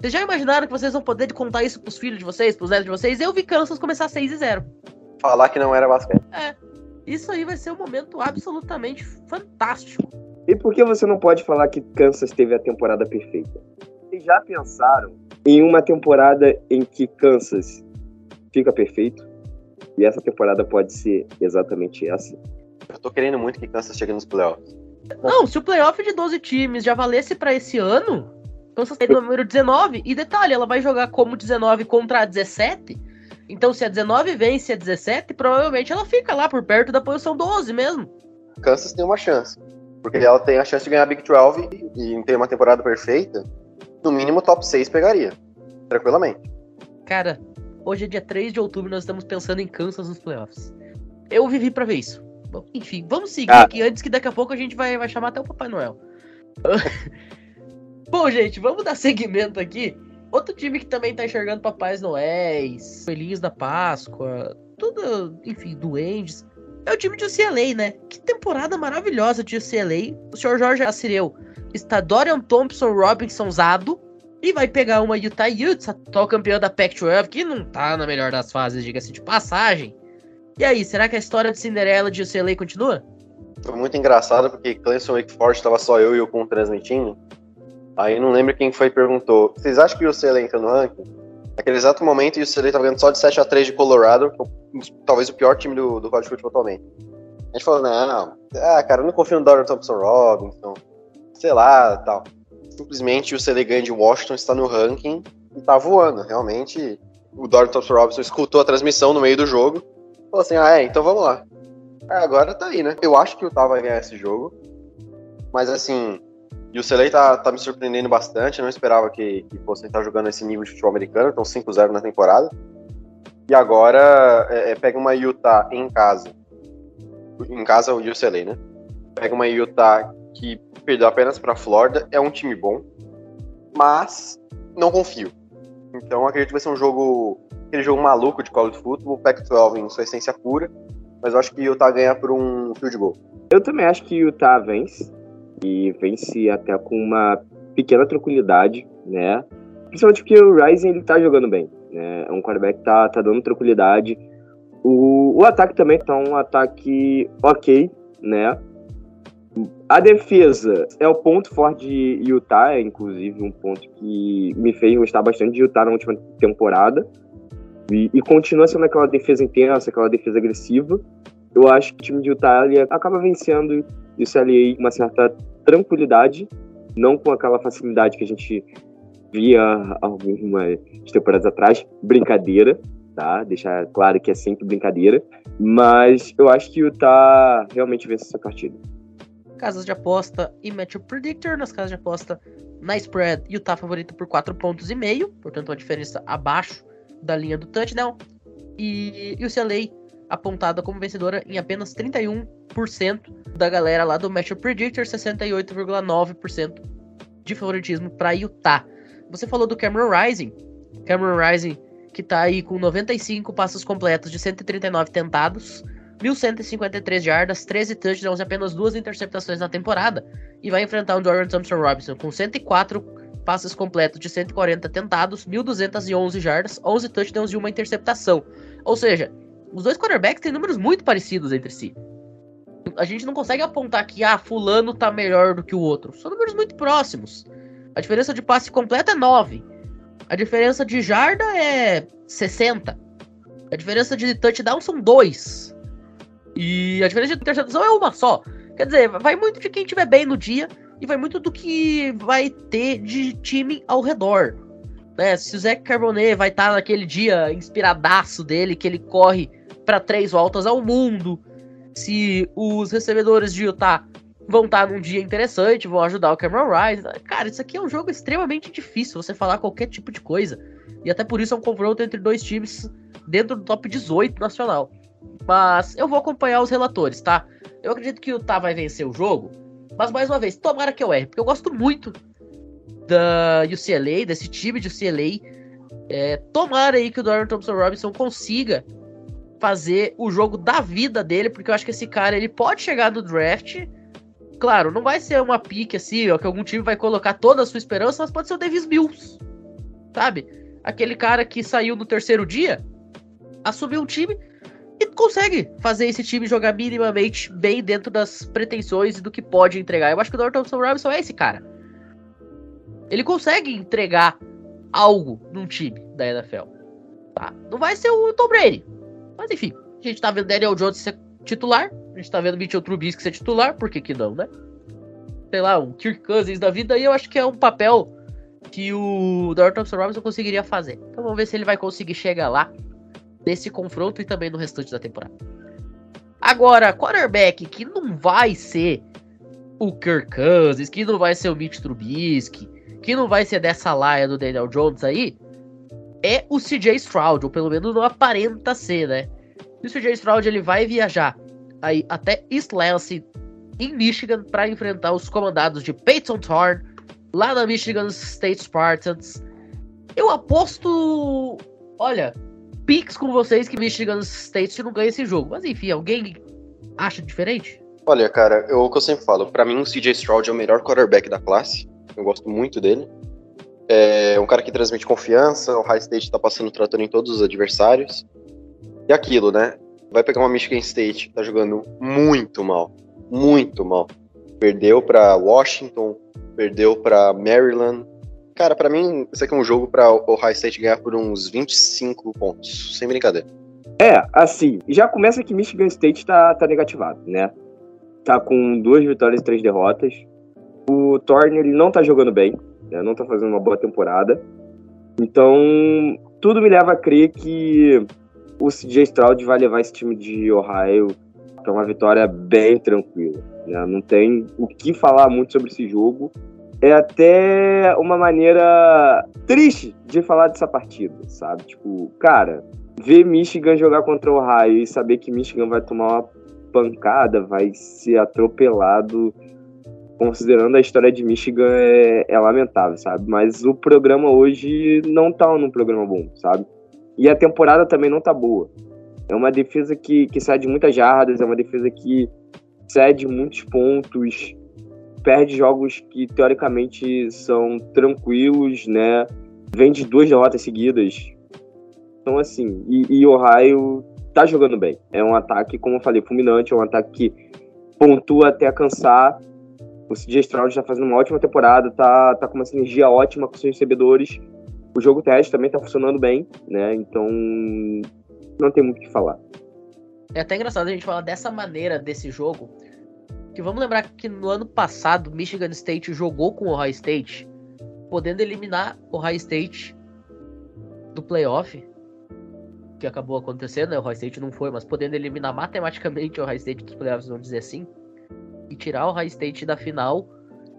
Vocês já imaginaram que vocês vão poder contar isso pros filhos de vocês, pros netos de vocês? Eu vi Kansas começar 6 e 0. Falar que não era basquete. É. Isso aí vai ser um momento absolutamente fantástico. E por que você não pode falar que Kansas teve a temporada perfeita? Vocês já pensaram em uma temporada em que Kansas fica perfeito? E essa temporada pode ser exatamente essa? Eu tô querendo muito que Kansas chegue nos playoffs. Não, se o playoff de 12 times já valesse para esse ano, Kansas tem o número 19. E detalhe, ela vai jogar como 19 contra 17 então, se a 19 vence a 17, provavelmente ela fica lá por perto da posição 12 mesmo. Kansas tem uma chance. Porque ela tem a chance de ganhar a Big 12 e, e ter uma temporada perfeita. No mínimo, top 6 pegaria. Tranquilamente. Cara, hoje é dia 3 de outubro nós estamos pensando em Kansas nos playoffs. Eu vivi para ver isso. Bom, enfim, vamos seguir ah. aqui antes que daqui a pouco a gente vai, vai chamar até o Papai Noel. Bom, gente, vamos dar seguimento aqui. Outro time que também tá enxergando Papais Noéis, Coelhinhos da Páscoa, tudo, enfim, duendes. É o time de UCLA, né? Que temporada maravilhosa de UCLA. O senhor Jorge Assireu está Dorian Thompson Robinson Zado e vai pegar uma Utah Utes, atual campeão da Pac-12, que não tá na melhor das fases, diga-se de passagem. E aí, será que a história de Cinderela de UCLA continua? Foi muito engraçado porque Clemson Wake Forest tava só eu e o Kun transmitindo. Aí não lembro quem foi que perguntou: vocês acham que o UCLA entra no ranking? Naquele exato momento, o UCLA tava ganhando só de 7 a 3 de Colorado, é talvez o pior time do, do college football atualmente. A gente falou, não, ah, cara, eu não confio no Dorian Thompson Robinson, sei lá, tal. Simplesmente o UCLA ganha de Washington, está no ranking e tá voando. Realmente, o Dorian Thompson Robinson escutou a transmissão no meio do jogo, falou assim, ah, é, então vamos lá. agora tá aí, né? Eu acho que o Utah vai ganhar esse jogo, mas assim, e o Celei tá, tá me surpreendendo bastante, eu não esperava que, que fossem estar jogando esse nível de futebol americano, estão 5-0 na temporada. E agora é, é, pega uma Utah em casa. Em casa o UCLA, né? Pega uma Utah que perdeu apenas para Florida, é um time bom, mas não confio. Então acredito que vai ser um jogo, aquele jogo maluco de college football, Pac-12 em sua essência pura, mas eu acho que Utah ganha por um field goal. Eu também acho que Utah vence e vence até com uma pequena tranquilidade, né? Principalmente porque o Ryzen ele tá jogando bem, né? É um quarterback que tá, tá dando tranquilidade. O, o ataque também tá um ataque ok, né? A defesa é o ponto forte de Utah, é inclusive um ponto que me fez gostar bastante de Utah na última temporada. E, e continua sendo aquela defesa intensa, aquela defesa agressiva. Eu acho que o time de Utah acaba vencendo isso ali uma certa tranquilidade, não com aquela facilidade que a gente via algumas temporadas atrás, brincadeira, tá? Deixar claro que é sempre brincadeira, mas eu acho que o Utah realmente vence essa partida. Casas de aposta e Matchup Predictor, nas casas de aposta na spread, Utah favorito por 4 pontos e meio, portanto uma diferença abaixo da linha do touchdown, e o CLA apontada como vencedora em apenas 31% da galera lá do Matchup Predictor, 68,9% de favoritismo para Utah. Você falou do Cameron Rising. Cameron Rising que tá aí com 95 passos completos de 139 tentados, 1.153 jardas, 13 touchdowns e apenas duas interceptações na temporada. E vai enfrentar o Jordan Thompson Robinson com 104 passes completos de 140 tentados, 1.211 jardas, 11 touchdowns e uma interceptação. Ou seja, os dois quarterbacks têm números muito parecidos entre si. A gente não consegue apontar que, ah, fulano tá melhor do que o outro. São números muito próximos. A diferença de passe completo é 9. A diferença de jarda é 60. A diferença de touchdown são 2. E a diferença de interceptação é uma só. Quer dizer, vai muito de quem estiver bem no dia e vai muito do que vai ter de time ao redor. Né? Se o Zé Carbonet vai estar tá naquele dia inspiradaço dele, que ele corre para três voltas ao mundo. Se os recebedores de Utah vão estar tá num dia interessante, vão ajudar o Cameron Rice. Cara, isso aqui é um jogo extremamente difícil você falar qualquer tipo de coisa. E até por isso é um confronto entre dois times dentro do top 18 nacional. Mas eu vou acompanhar os relatores, tá? Eu acredito que o Utah vai vencer o jogo. Mas mais uma vez, tomara que eu erre, porque eu gosto muito da UCLA, desse time de UCLA. É, tomara aí que o Dorian Thompson Robinson consiga fazer o jogo da vida dele, porque eu acho que esse cara ele pode chegar no draft. Claro, não vai ser uma pique assim, ó, que algum time vai colocar toda a sua esperança, mas pode ser o Davis Mills. Sabe? Aquele cara que saiu no terceiro dia, assumiu um time e consegue fazer esse time jogar minimamente bem dentro das pretensões e do que pode entregar. Eu acho que o Norton Robinson é esse cara. Ele consegue entregar algo num time da NFL. Tá? Não vai ser o Tom Brady, mas enfim, a gente tá vendo Daniel Jones ser titular, a gente tá vendo Mitchell Trubisky ser titular, por que que não, né? Sei lá, um Kirk Cousins da vida, e eu acho que é um papel que o Dorian Thompson Robinson conseguiria fazer. Então vamos ver se ele vai conseguir chegar lá nesse confronto e também no restante da temporada. Agora, quarterback que não vai ser o Kirk Cousins, que não vai ser o Mitch Trubisky, que não vai ser dessa laia do Daniel Jones aí, é o CJ Stroud, ou pelo menos não aparenta ser, né? E o CJ Stroud ele vai viajar aí até East Lansing, em Michigan, para enfrentar os comandados de Peyton Thorne, lá na Michigan State Spartans. Eu aposto, olha, piques com vocês que Michigan State não ganha esse jogo. Mas enfim, alguém acha diferente? Olha, cara, eu, o que eu sempre falo, para mim o CJ Stroud é o melhor quarterback da classe. Eu gosto muito dele. É um cara que transmite confiança, o High State tá passando trator em todos os adversários. E aquilo, né? Vai pegar uma Michigan State, tá jogando muito mal. Muito mal. Perdeu para Washington, perdeu para Maryland. Cara, pra mim, isso aqui é um jogo pra o Ohio State ganhar por uns 25 pontos, sem brincadeira. É, assim, já começa que Michigan State tá, tá negativado, né? Tá com duas vitórias e três derrotas. O Thorne, ele não tá jogando bem, né? não tá fazendo uma boa temporada. Então, tudo me leva a crer que o CJ Stroud vai levar esse time de Ohio para uma vitória bem tranquila. Né? Não tem o que falar muito sobre esse jogo. É até uma maneira triste de falar dessa partida, sabe? Tipo, cara, ver Michigan jogar contra o Ohio e saber que Michigan vai tomar uma pancada, vai ser atropelado, considerando a história de Michigan, é, é lamentável, sabe? Mas o programa hoje não tá num programa bom, sabe? E a temporada também não tá boa. É uma defesa que, que cede muitas jardas, é uma defesa que cede muitos pontos, perde jogos que teoricamente são tranquilos, né? Vem de duas derrotas seguidas. Então, assim, e, e Ohio tá jogando bem. É um ataque, como eu falei, fulminante, é um ataque que pontua até cansar. O CJ Stroud está fazendo uma ótima temporada, tá, tá com uma sinergia ótima com seus recebedores. O jogo teste também tá funcionando bem, né? Então, não tem muito o que falar. É até engraçado a gente falar dessa maneira desse jogo, que vamos lembrar que no ano passado Michigan State jogou com o Ohio State, podendo eliminar o Ohio State do playoff, que acabou acontecendo, né? O Ohio State não foi, mas podendo eliminar matematicamente o Ohio State dos playoffs, vamos dizer assim, e tirar o Ohio State da final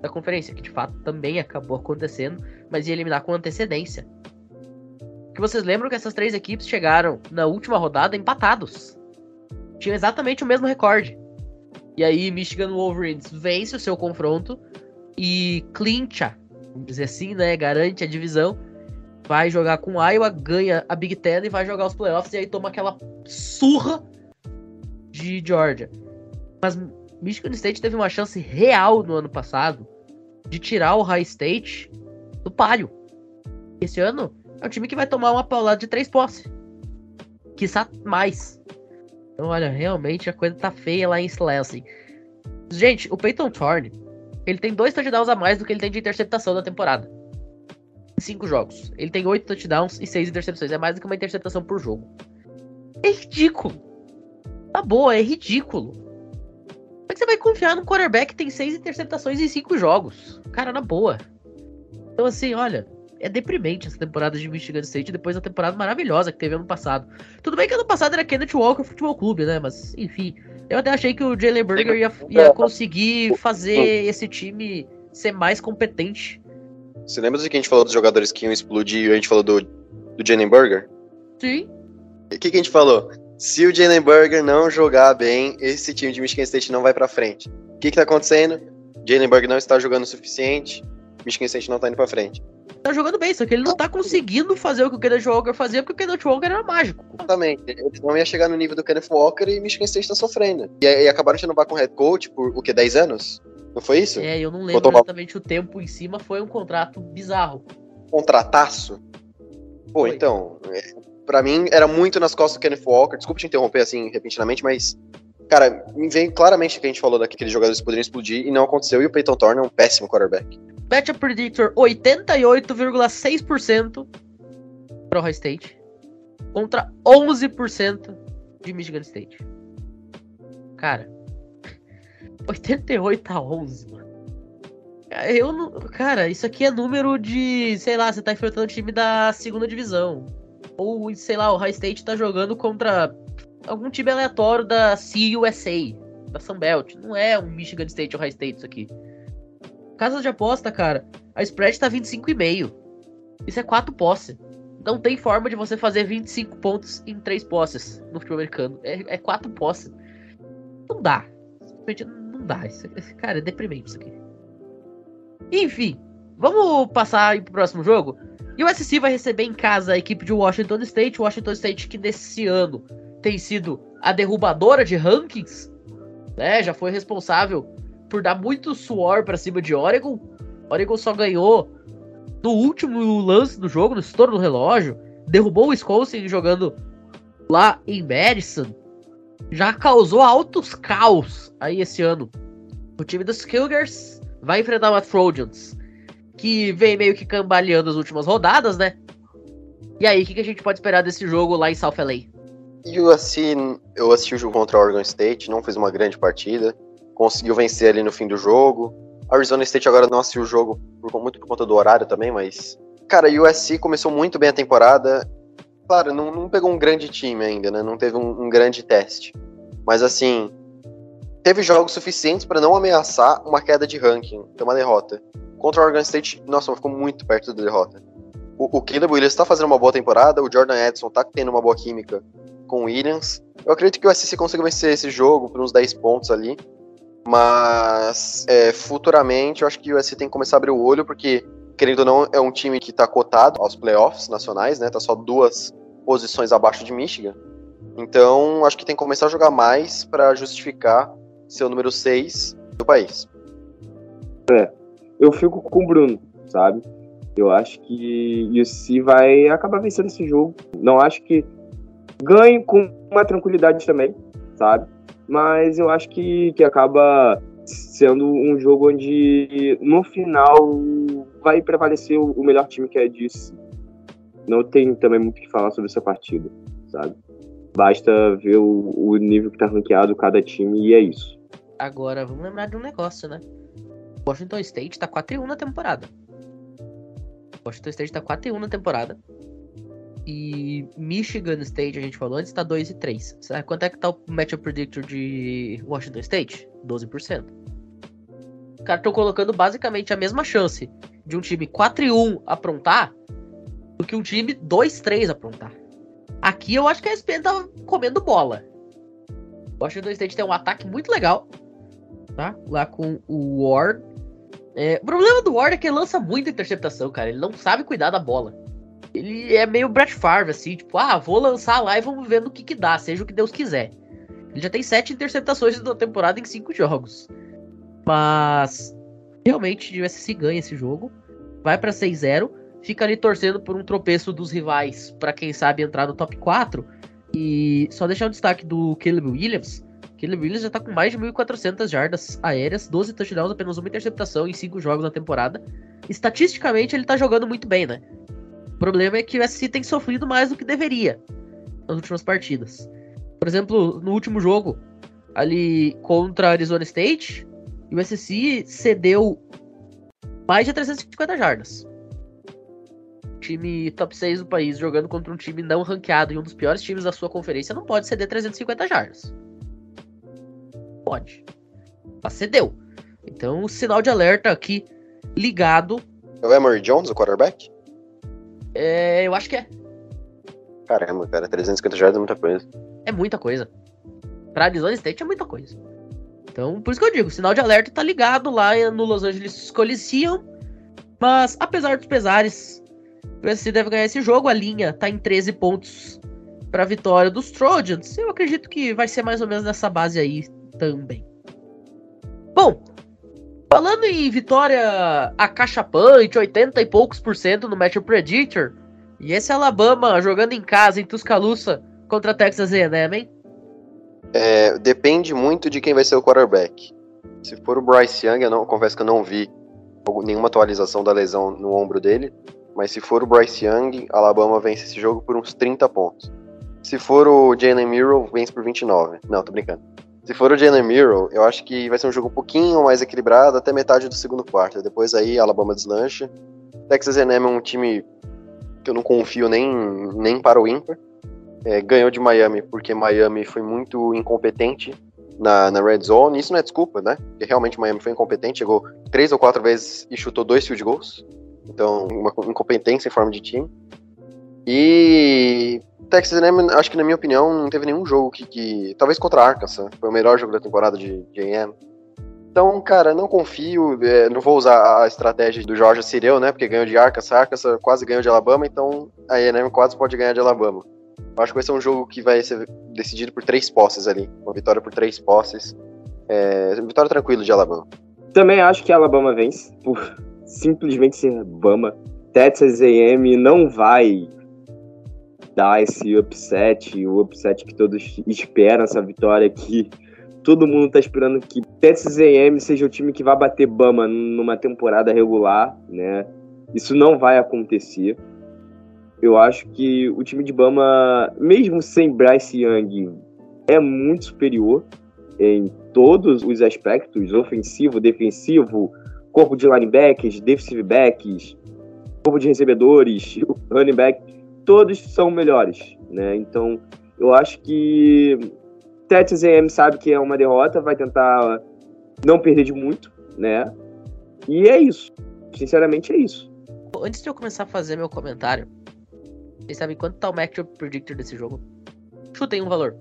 da conferência, que de fato também acabou acontecendo, mas ia eliminar com antecedência. Que vocês lembram que essas três equipes chegaram na última rodada empatados. Tinham exatamente o mesmo recorde. E aí Michigan Wolverines vence o seu confronto e clincha, vamos dizer assim, né, garante a divisão. Vai jogar com Iowa, ganha a Big Ten e vai jogar os playoffs e aí toma aquela surra de Georgia. Mas Michigan State teve uma chance real no ano passado de tirar o High State do páreo. Esse ano é o time que vai tomar uma paulada de três posses. Quiçá mais. Então, olha, realmente a coisa tá feia lá em Lansing. Gente, o Peyton Thorne, ele tem dois touchdowns a mais do que ele tem de interceptação na temporada. Em cinco jogos. Ele tem oito touchdowns e seis interceptações. É mais do que uma interceptação por jogo. É ridículo. Tá boa, é ridículo. Como é que você vai confiar num quarterback que tem seis interceptações em cinco jogos? Cara, na boa. Então, assim, olha, é deprimente essa temporada de Michigan State depois da temporada maravilhosa que teve ano passado. Tudo bem que ano passado era Kenneth Walker Futebol Clube, né? Mas, enfim. Eu até achei que o Jalen Burger ia, ia conseguir fazer esse time ser mais competente. Você lembra de que a gente falou dos jogadores que iam explodir e a gente falou do, do Jalen Burger? Sim. O que, que a gente falou? Se o Jalen Burger não jogar bem, esse time de Michigan State não vai pra frente. O que, que tá acontecendo? Jalen Burger não está jogando o suficiente, Michigan State não tá indo pra frente. Tá jogando bem, só que ele não tá conseguindo fazer o que o Kenneth Walker fazia, porque o Kenneth Walker era mágico. Exatamente. Ele não ia chegar no nível do Kenneth Walker e Michigan State tá sofrendo. E, e acabaram de renovar com o head coach por o que, 10 anos? Não foi isso? É, eu não lembro Botou exatamente o tempo em cima, foi um contrato bizarro. Contrataço? Pô, foi. então, é, para mim era muito nas costas do Kenneth Walker. Desculpa te interromper assim repentinamente, mas cara, me vem claramente que a gente falou daqueles jogadores que poderiam explodir e não aconteceu. E o Peyton Thorne é um péssimo quarterback. Matchup Predictor 88,6% para Ohio State contra 11% de Michigan State. Cara, 88 a 11, mano. Eu não. Cara, isso aqui é número de. Sei lá, você tá enfrentando o time da segunda divisão. Ou, sei lá, o High State tá jogando contra algum time aleatório da CUSA, da Sunbelt. Não é um Michigan State ou High State isso aqui. Casa de aposta, cara, a spread tá 25,5. Isso é 4 posses. Não tem forma de você fazer 25 pontos em 3 posses no futebol americano. É, é 4 posses. Não dá. Não dá. Isso, cara, é deprimente isso aqui. Enfim, vamos passar pro próximo jogo. E o SC vai receber em casa a equipe de Washington State. Washington State que nesse ano tem sido a derrubadora de rankings. Né, já foi responsável por dar muito suor para cima de Oregon. Oregon só ganhou no último lance do jogo, no estouro do relógio. Derrubou o Wisconsin jogando lá em Madison. Já causou altos caos aí esse ano. O time dos Cougars vai enfrentar o Trojans, que vem meio que cambaleando as últimas rodadas, né? E aí, o que, que a gente pode esperar desse jogo lá em South LA? USC, eu assisti o jogo contra o Oregon State, não fez uma grande partida, conseguiu vencer ali no fim do jogo. Arizona State agora não assistiu o jogo por, muito por conta do horário também, mas. Cara, a USC começou muito bem a temporada. Claro, não, não pegou um grande time ainda, né? Não teve um, um grande teste. Mas assim, teve jogos suficientes para não ameaçar uma queda de ranking, ter uma derrota. Contra o Oregon State, nossa, ficou muito perto da derrota. O, o Caleb Williams está fazendo uma boa temporada, o Jordan Edson está tendo uma boa química com o Williams. Eu acredito que o SC consiga vencer esse jogo por uns 10 pontos ali. Mas é, futuramente eu acho que o USC tem que começar a abrir o olho, porque, querendo ou não, é um time que está cotado aos playoffs nacionais, né? Tá só duas posições abaixo de Michigan. Então, acho que tem que começar a jogar mais para justificar ser o número 6 do país. É, eu fico com o Bruno, sabe? Eu acho que o UC vai acabar vencendo esse jogo. Não acho que ganhe com uma tranquilidade também, sabe? Mas eu acho que, que acaba sendo um jogo onde no final vai prevalecer o, melhor time que é disso. Não tem também muito o que falar sobre essa partida, sabe? Basta ver o, o nível que tá ranqueado cada time e é isso. Agora, vamos lembrar de um negócio, né? Washington State tá 4 1 na temporada. Washington State tá 4 1 na temporada. E Michigan State, a gente falou antes, tá 2 e 3. Sabe quanto é que tá o matchup predictor de Washington State? 12%. Os caras estão colocando basicamente a mesma chance de um time 4 e 1 aprontar do que um time 2 3 aprontar. Aqui eu acho que a ESPN tá comendo bola. Washington State tem um ataque muito legal, tá? Lá com o Ward. É, o problema do Ward é que ele lança muita interceptação, cara. Ele não sabe cuidar da bola. Ele é meio Brett Favre, assim, tipo, ah, vou lançar lá e vamos ver no que que dá, seja o que Deus quiser. Ele já tem sete interceptações na temporada em cinco jogos. Mas realmente o USC ganha esse jogo, vai para 6-0, fica ali torcendo por um tropeço dos rivais para quem sabe entrar no top 4. E só deixar o destaque do Caleb Williams. Caleb Williams já tá com mais de 1.400 jardas aéreas, 12 touchdowns, apenas uma interceptação em 5 jogos na temporada. Estatisticamente ele tá jogando muito bem, né? problema é que o SC tem sofrido mais do que deveria nas últimas partidas. Por exemplo, no último jogo, ali contra Arizona State, o SC cedeu mais de 350 jardas. Time top 6 do país jogando contra um time não ranqueado e um dos piores times da sua conferência não pode ceder 350 jardas. Pode. Mas cedeu. Então, sinal de alerta aqui ligado. É o Emory Jones, o quarterback? É, eu acho que é. Caramba, cara, 350 jardas é muita coisa. É muita coisa. Pra Arizona State é muita coisa. Então, por isso que eu digo, o sinal de alerta tá ligado lá no Los Angeles Coliseum. Mas, apesar dos pesares, o USC deve ganhar esse jogo. A linha tá em 13 pontos pra vitória dos Trojans. Eu acredito que vai ser mais ou menos nessa base aí também. Bom, Falando em vitória acachapante, 80 e poucos por cento no Match Predictor, e esse Alabama jogando em casa em Tuscaloosa contra Texas A&M, hein? É, depende muito de quem vai ser o quarterback. Se for o Bryce Young, eu não, confesso que eu não vi nenhuma atualização da lesão no ombro dele, mas se for o Bryce Young, Alabama vence esse jogo por uns 30 pontos. Se for o Jalen Miro, vence por 29. Não, tô brincando. Se for o Jalen Miro, eu acho que vai ser um jogo um pouquinho mais equilibrado até metade do segundo quarto. Depois aí, Alabama deslancha. Texas A&M é um time que eu não confio nem, nem para o ímpar. É, ganhou de Miami porque Miami foi muito incompetente na, na red zone. Isso não é desculpa, né? Porque realmente Miami foi incompetente, chegou três ou quatro vezes e chutou dois field goals. Então, uma incompetência em forma de time. E Texas A&M, acho que na minha opinião, não teve nenhum jogo que, que talvez contra a Arkansas, foi o melhor jogo da temporada de, de A&M. Então, cara, não confio, é, não vou usar a estratégia do Jorge Cireu, né, porque ganhou de Arkansas, Arkansas quase ganhou de Alabama, então a A&M quase pode ganhar de Alabama. Eu acho que vai ser um jogo que vai ser decidido por três posses ali, uma vitória por três posses, é, vitória tranquila de Alabama. Também acho que Alabama vence, por simplesmente ser Bama. Texas A&M não vai dar esse upset, o upset que todos esperam, essa vitória que todo mundo tá esperando que Texas A&M seja o time que vai bater Bama numa temporada regular, né? Isso não vai acontecer. Eu acho que o time de Bama, mesmo sem Bryce Young, é muito superior em todos os aspectos, ofensivo, defensivo, corpo de linebackers, defensive backs, corpo de recebedores, running back, todos são melhores, né? Então, eu acho que Texas A&M sabe que é uma derrota, vai tentar não perder de muito, né? E é isso. Sinceramente é isso. Antes de eu começar a fazer meu comentário, vocês sabem quanto tá o matchup predictor desse jogo? Chutem um valor.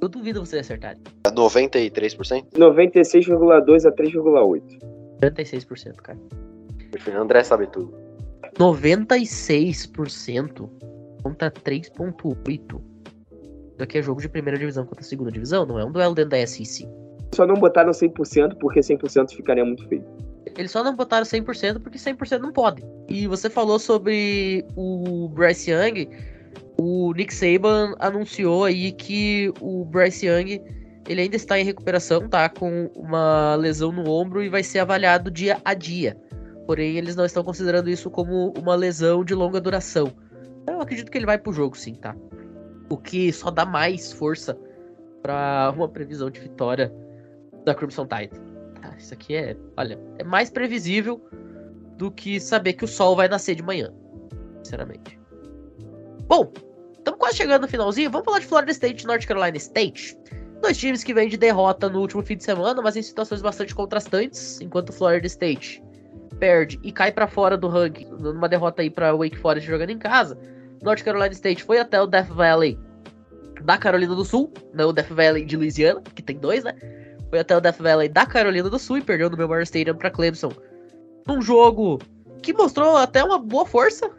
Eu duvido vocês acertarem. 93%? 96,2 a 3,8. 96%, cara. O André sabe tudo. 96% contra 3,8%. Isso aqui é jogo de primeira divisão contra segunda divisão, não é um duelo dentro da SEC. Só não botaram 100% porque 100% ficaria muito feio. Eles só não botaram 100% porque 100% não pode. E você falou sobre o Bryce Young. O Nick Saban anunciou aí que o Bryce Young ele ainda está em recuperação, tá? Com uma lesão no ombro e vai ser avaliado dia a dia. Porém, eles não estão considerando isso como uma lesão de longa duração. Eu acredito que ele vai pro jogo, sim, tá? O que só dá mais força para uma previsão de vitória da Crimson Tide. Tá? Isso aqui é, olha, é mais previsível do que saber que o sol vai nascer de manhã, sinceramente. Bom, estamos quase chegando no finalzinho. Vamos falar de Florida State e North Carolina State. Dois times que vêm de derrota no último fim de semana, mas em situações bastante contrastantes, enquanto Florida State perde e cai para fora do ranking, numa derrota aí para Wake Forest jogando em casa. North Carolina State foi até o Death Valley da Carolina do Sul, não o Death Valley de Louisiana, que tem dois, né? Foi até o Death Valley da Carolina do Sul e perdeu no Memorial Stadium para Clemson. Num jogo que mostrou até uma boa força,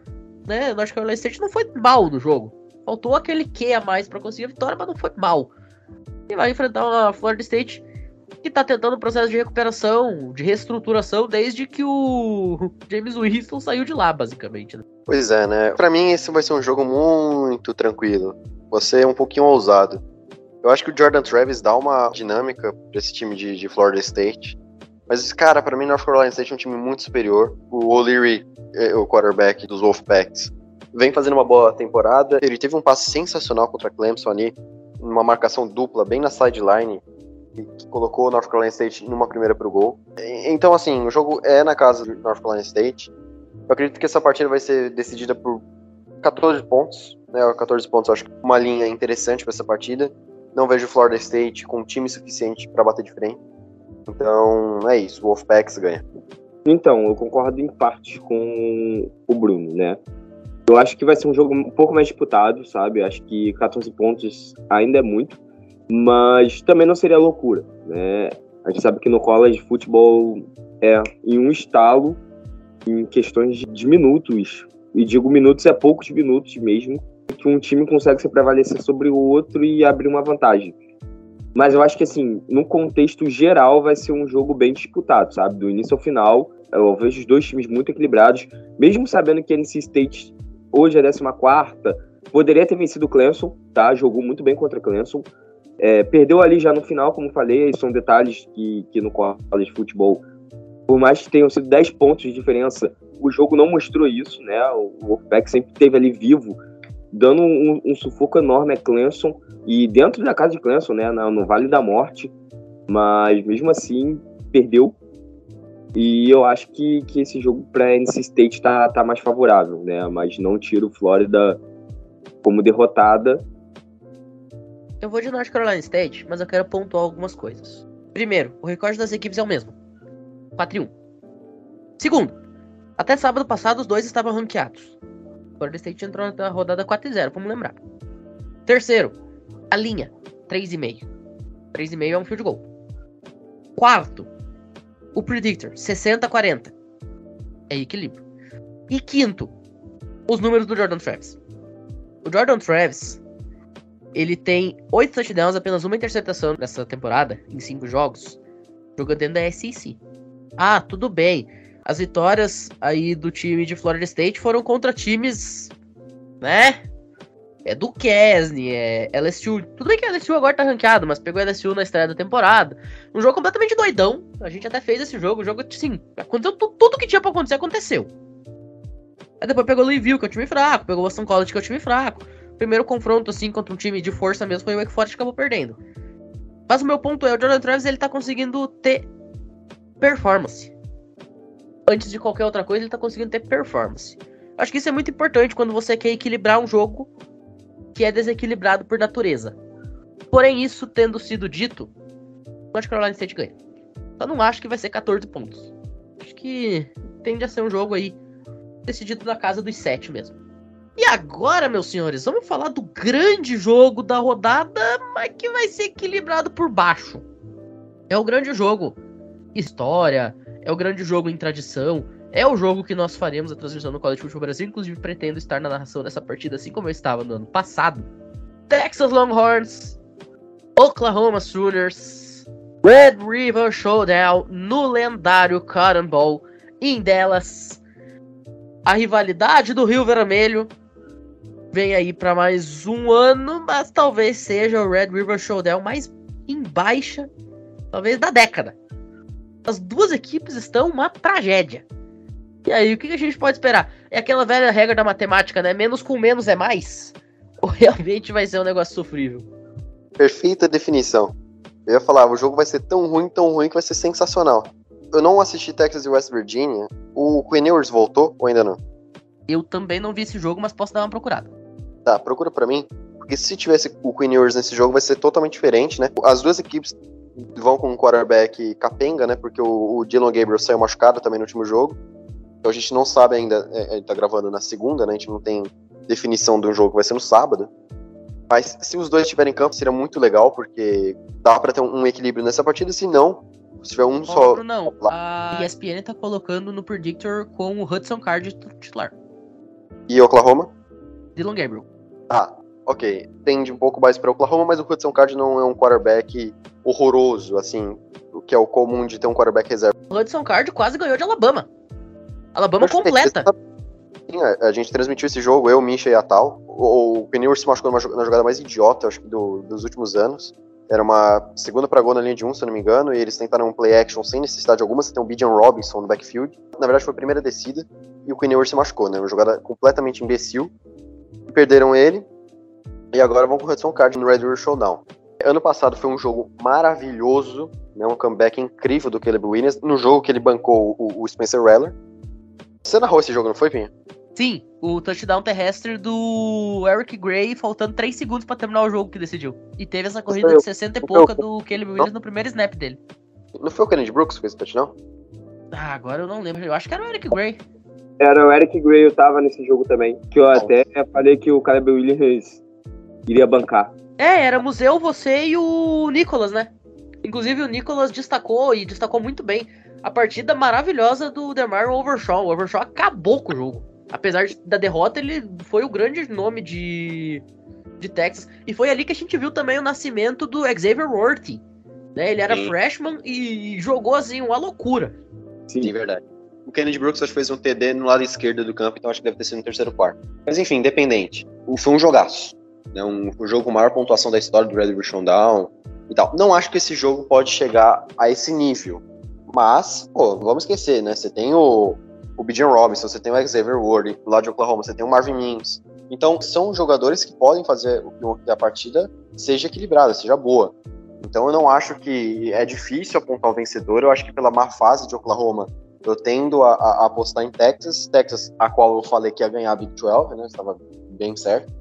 né? North Carolina State não foi mal no jogo. Faltou aquele que a mais para conseguir a vitória, mas não foi mal. E vai enfrentar uma Florida State que tá tentando um processo de recuperação, de reestruturação, desde que o James Winston saiu de lá, basicamente. Né? Pois é, né? Pra mim, esse vai ser um jogo muito tranquilo. Você é um pouquinho ousado. Eu acho que o Jordan Travis dá uma dinâmica pra esse time de, de Florida State. Mas, cara, para mim, North Carolina State é um time muito superior. O O'Leary, é, o quarterback dos Wolfpacks, vem fazendo uma boa temporada. Ele teve um passe sensacional contra Clemson ali, uma marcação dupla bem na sideline, que colocou o North Carolina State numa primeira pro gol. Então, assim, o jogo é na casa do North Carolina State. Eu acredito que essa partida vai ser decidida por 14 pontos, né? 14 pontos, eu acho que uma linha interessante para essa partida. Não vejo Florida State com time suficiente para bater de frente. Então, é isso, o Wolfpacks ganha. Então, eu concordo em parte com o Bruno, né? Eu acho que vai ser um jogo um pouco mais disputado, sabe? Acho que 14 pontos ainda é muito mas também não seria loucura, né? A gente sabe que no college futebol é em um estalo, em questões de minutos, e digo minutos é poucos minutos mesmo, que um time consegue se prevalecer sobre o outro e abrir uma vantagem. Mas eu acho que, assim, no contexto geral, vai ser um jogo bem disputado, sabe? Do início ao final, eu vejo os dois times muito equilibrados, mesmo sabendo que a NC State hoje é 14, poderia ter vencido o Clemson, tá? Jogou muito bem contra o Clemson, é, perdeu ali já no final, como falei, são detalhes que, que no college de futebol, por mais que tenham sido 10 pontos de diferença, o jogo não mostrou isso, né? O Wolfpack sempre esteve ali vivo, dando um, um, sufoco enorme a Clemson, e dentro da casa de Clemson, né? No, no Vale da Morte, mas mesmo assim, perdeu. E eu acho que, que esse jogo para NC State tá, tá mais favorável, né? Mas não tiro Flórida como derrotada, eu vou de North Carolina State, mas eu quero pontuar algumas coisas. Primeiro, o recorde das equipes é o mesmo. 4 e 1. Segundo, até sábado passado os dois estavam ranqueados. Florida State entrou na rodada 4 e 0, vamos lembrar. Terceiro, a linha, 3,5. 3,5 é um field goal. Quarto, o predictor, 60-40. É equilíbrio. E quinto, os números do Jordan Travis. O Jordan Travis ele tem oito touchdowns, apenas uma interceptação nessa temporada, em cinco jogos, jogando dentro da SEC. Ah, tudo bem. As vitórias aí do time de Florida State foram contra times, né? é do Kesney, é LSU. Tudo bem que a LSU agora tá ranqueado, mas pegou a LSU na estreia da temporada. Um jogo completamente doidão. A gente até fez esse jogo. O jogo, assim, aconteceu tudo, tudo que tinha pra acontecer, aconteceu. Aí depois pegou o Louisville, que é o time fraco. Pegou o Boston College, que é o time fraco. Primeiro confronto, assim, contra um time de força mesmo foi o Wake acabou perdendo. Mas o meu ponto é, o Jordan Travis, ele tá conseguindo ter performance. Antes de qualquer outra coisa, ele tá conseguindo ter performance. Acho que isso é muito importante quando você quer equilibrar um jogo que é desequilibrado por natureza. Porém, isso tendo sido dito, o North Carolina State ganha. Só não acho que vai ser 14 pontos. Acho que tende a ser um jogo aí decidido na casa dos 7 mesmo. E agora, meus senhores, vamos falar do grande jogo da rodada, mas que vai ser equilibrado por baixo. É o grande jogo história, é o grande jogo em tradição, é o jogo que nós faremos a transmissão no College Football Brasil. Inclusive, pretendo estar na narração dessa partida, assim como eu estava no ano passado. Texas Longhorns, Oklahoma Sooners, Red River Showdown no lendário Cotton Bowl em Dallas. A rivalidade do Rio Vermelho vem aí para mais um ano, mas talvez seja o Red River Showdown mais em baixa, talvez da década. As duas equipes estão uma tragédia. E aí, o que a gente pode esperar? É aquela velha regra da matemática, né? Menos com menos é mais? Ou realmente vai ser um negócio sofrível? Perfeita definição. Eu ia falar, o jogo vai ser tão ruim, tão ruim que vai ser sensacional. Eu não assisti Texas e West Virginia. O Ewers voltou ou ainda não? Eu também não vi esse jogo, mas posso dar uma procurada. Tá, procura para mim. Porque se tivesse o Queen Ewers nesse jogo, vai ser totalmente diferente, né? As duas equipes vão com um quarterback capenga, né? Porque o, o Dylan Gabriel saiu machucado também no último jogo. Então a gente não sabe ainda, é, ele tá gravando na segunda, né? A gente não tem definição do jogo, vai ser no sábado. Mas se os dois estiverem em campo, seria muito legal, porque dá para ter um, equilíbrio nessa partida, se não, se tiver um oh, só. Não, a ESPN tá colocando no Predictor com o Hudson Card titular. E Oklahoma? Dylan Gabriel. Ah, ok. Tende um pouco mais para Oklahoma, mas o Hudson Card não é um quarterback horroroso, assim, o que é o comum de ter um quarterback reserva. O Hudson Card quase ganhou de Alabama. Alabama Perfeito. completa. Sim, a, gente transmitiu esse jogo, eu, Misha e a Tal. O, o Penny se machucou na jogada mais idiota, acho que, do, dos últimos anos. Era uma segunda para gol na linha de um, se eu não me engano, e eles tentaram um play action sem necessidade alguma. Você tem o Bijan Robinson no backfield. Na verdade, foi a primeira descida e o Quinn se machucou, né? Uma jogada completamente imbecil. Perderam ele. E agora vão com o Hudson Card no Red River Showdown. Ano passado foi um jogo maravilhoso, né? um comeback incrível do Caleb Williams, no jogo que ele bancou o, o Spencer Rattler. Você narrou esse jogo, não foi, Pinha? Sim, o touchdown terrestre do Eric Gray, faltando 3 segundos para terminar o jogo que decidiu. E teve essa corrida de 60 e pouca do Caleb Williams no primeiro snap dele. Não foi o Kennedy Brooks que fez esse touchdown? Ah, agora eu não lembro. Eu acho que era o Eric Gray. Era o Eric Gray, eu tava nesse jogo também. Que eu até falei que o Caleb Williams iria bancar. É, éramos eu, você e o Nicolas, né? Inclusive o Nicolas destacou e destacou muito bem a partida maravilhosa do Demar Overshaw. O Overshaw acabou com o jogo. Apesar da derrota, ele foi o grande nome de, de Texas. E foi ali que a gente viu também o nascimento do Xavier Worthy. Né? Ele era Sim. freshman e jogou assim uma loucura. Sim, Sim verdade. O Kennedy Brooks acho que fez um TD no lado esquerdo do campo, então acho que deve ter sido no terceiro quarto. Mas enfim, independente. Foi um jogaço. Né? Um, um jogo com maior pontuação da história do Red River Showdown e tal. Não acho que esse jogo pode chegar a esse nível. Mas, pô, vamos esquecer, né? Você tem o, o Bijan Robinson, você tem o Xavier Ward lá de Oklahoma, você tem o Marvin Mims. Então, são jogadores que podem fazer que a partida seja equilibrada, seja boa. Então, eu não acho que é difícil apontar o vencedor. Eu acho que pela má fase de Oklahoma, eu tendo a, a apostar em Texas. Texas, a qual eu falei que ia ganhar a Big 12, né? Estava bem certo.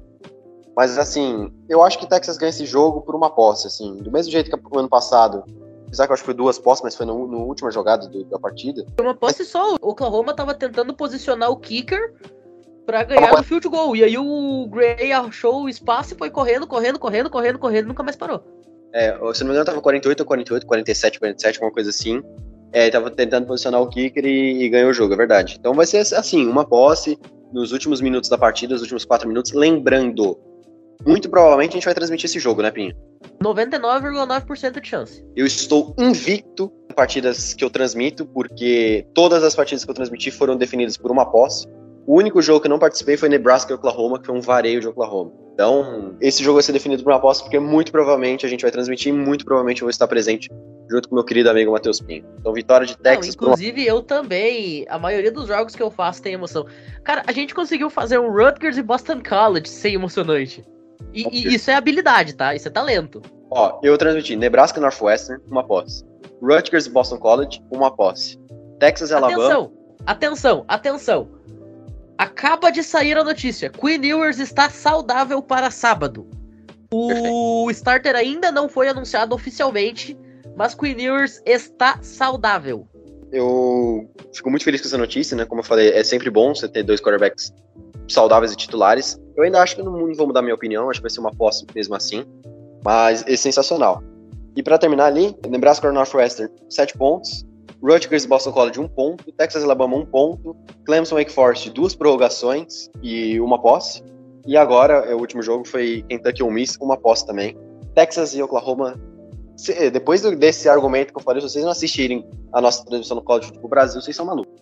Mas, assim, eu acho que Texas ganha esse jogo por uma posse, assim. Do mesmo jeito que o ano passado Apesar que eu acho que foi duas posses, mas foi no, no última jogada do, da partida. Foi uma posse só. O Oklahoma tava tentando posicionar o kicker para ganhar o field goal. E aí o Gray achou o espaço e foi correndo, correndo, correndo, correndo, correndo, nunca mais parou. É, se não me engano, tava 48 ou 48, 47, 47, alguma coisa assim. É, ele tava tentando posicionar o kicker e, e, ganhou o jogo, é verdade. Então vai ser assim, uma posse nos últimos minutos da partida, nos últimos quatro minutos. Lembrando, muito provavelmente a gente vai transmitir esse jogo, né, Pinho? 99,9% de chance. Eu estou invicto em partidas que eu transmito, porque todas as partidas que eu transmiti foram definidas por uma posse. O único jogo que eu não participei foi Nebraska e Oklahoma, que foi um vareio de Oklahoma. Então, esse jogo vai ser definido por uma aposta, porque muito provavelmente a gente vai transmitir e muito provavelmente eu vou estar presente junto com meu querido amigo Matheus Pinho. Então, vitória de Texas. Não, inclusive, eu também. A maioria dos jogos que eu faço tem emoção. Cara, a gente conseguiu fazer um Rutgers e Boston College sem emocionante. E, e, isso é habilidade, tá? Isso é talento. Ó, eu transmiti Nebraska Northwestern, uma posse. Rutgers e Boston College, uma posse. Texas e Alabama. Atenção, atenção, atenção. Acaba de sair a notícia. Queen Ewers está saudável para sábado. O Perfeito. starter ainda não foi anunciado oficialmente, mas Queen Ewers está saudável. Eu fico muito feliz com essa notícia, né? Como eu falei, é sempre bom você ter dois quarterbacks saudáveis e titulares. Eu ainda acho que não, não vou mudar minha opinião, acho que vai ser uma posse mesmo assim. Mas é sensacional. E para terminar ali, Nebraska Northwestern, 7 pontos. Rutgers Boston College, 1 um ponto. Texas Alabama, 1 um ponto. Clemson Wake Forest, duas prorrogações e uma posse. E agora, é, o último jogo foi Kentucky Ole Miss, uma posse também. Texas e Oklahoma. Se, depois desse argumento que eu falei, se vocês não assistirem a nossa transmissão no College Football Brasil, vocês são malucos.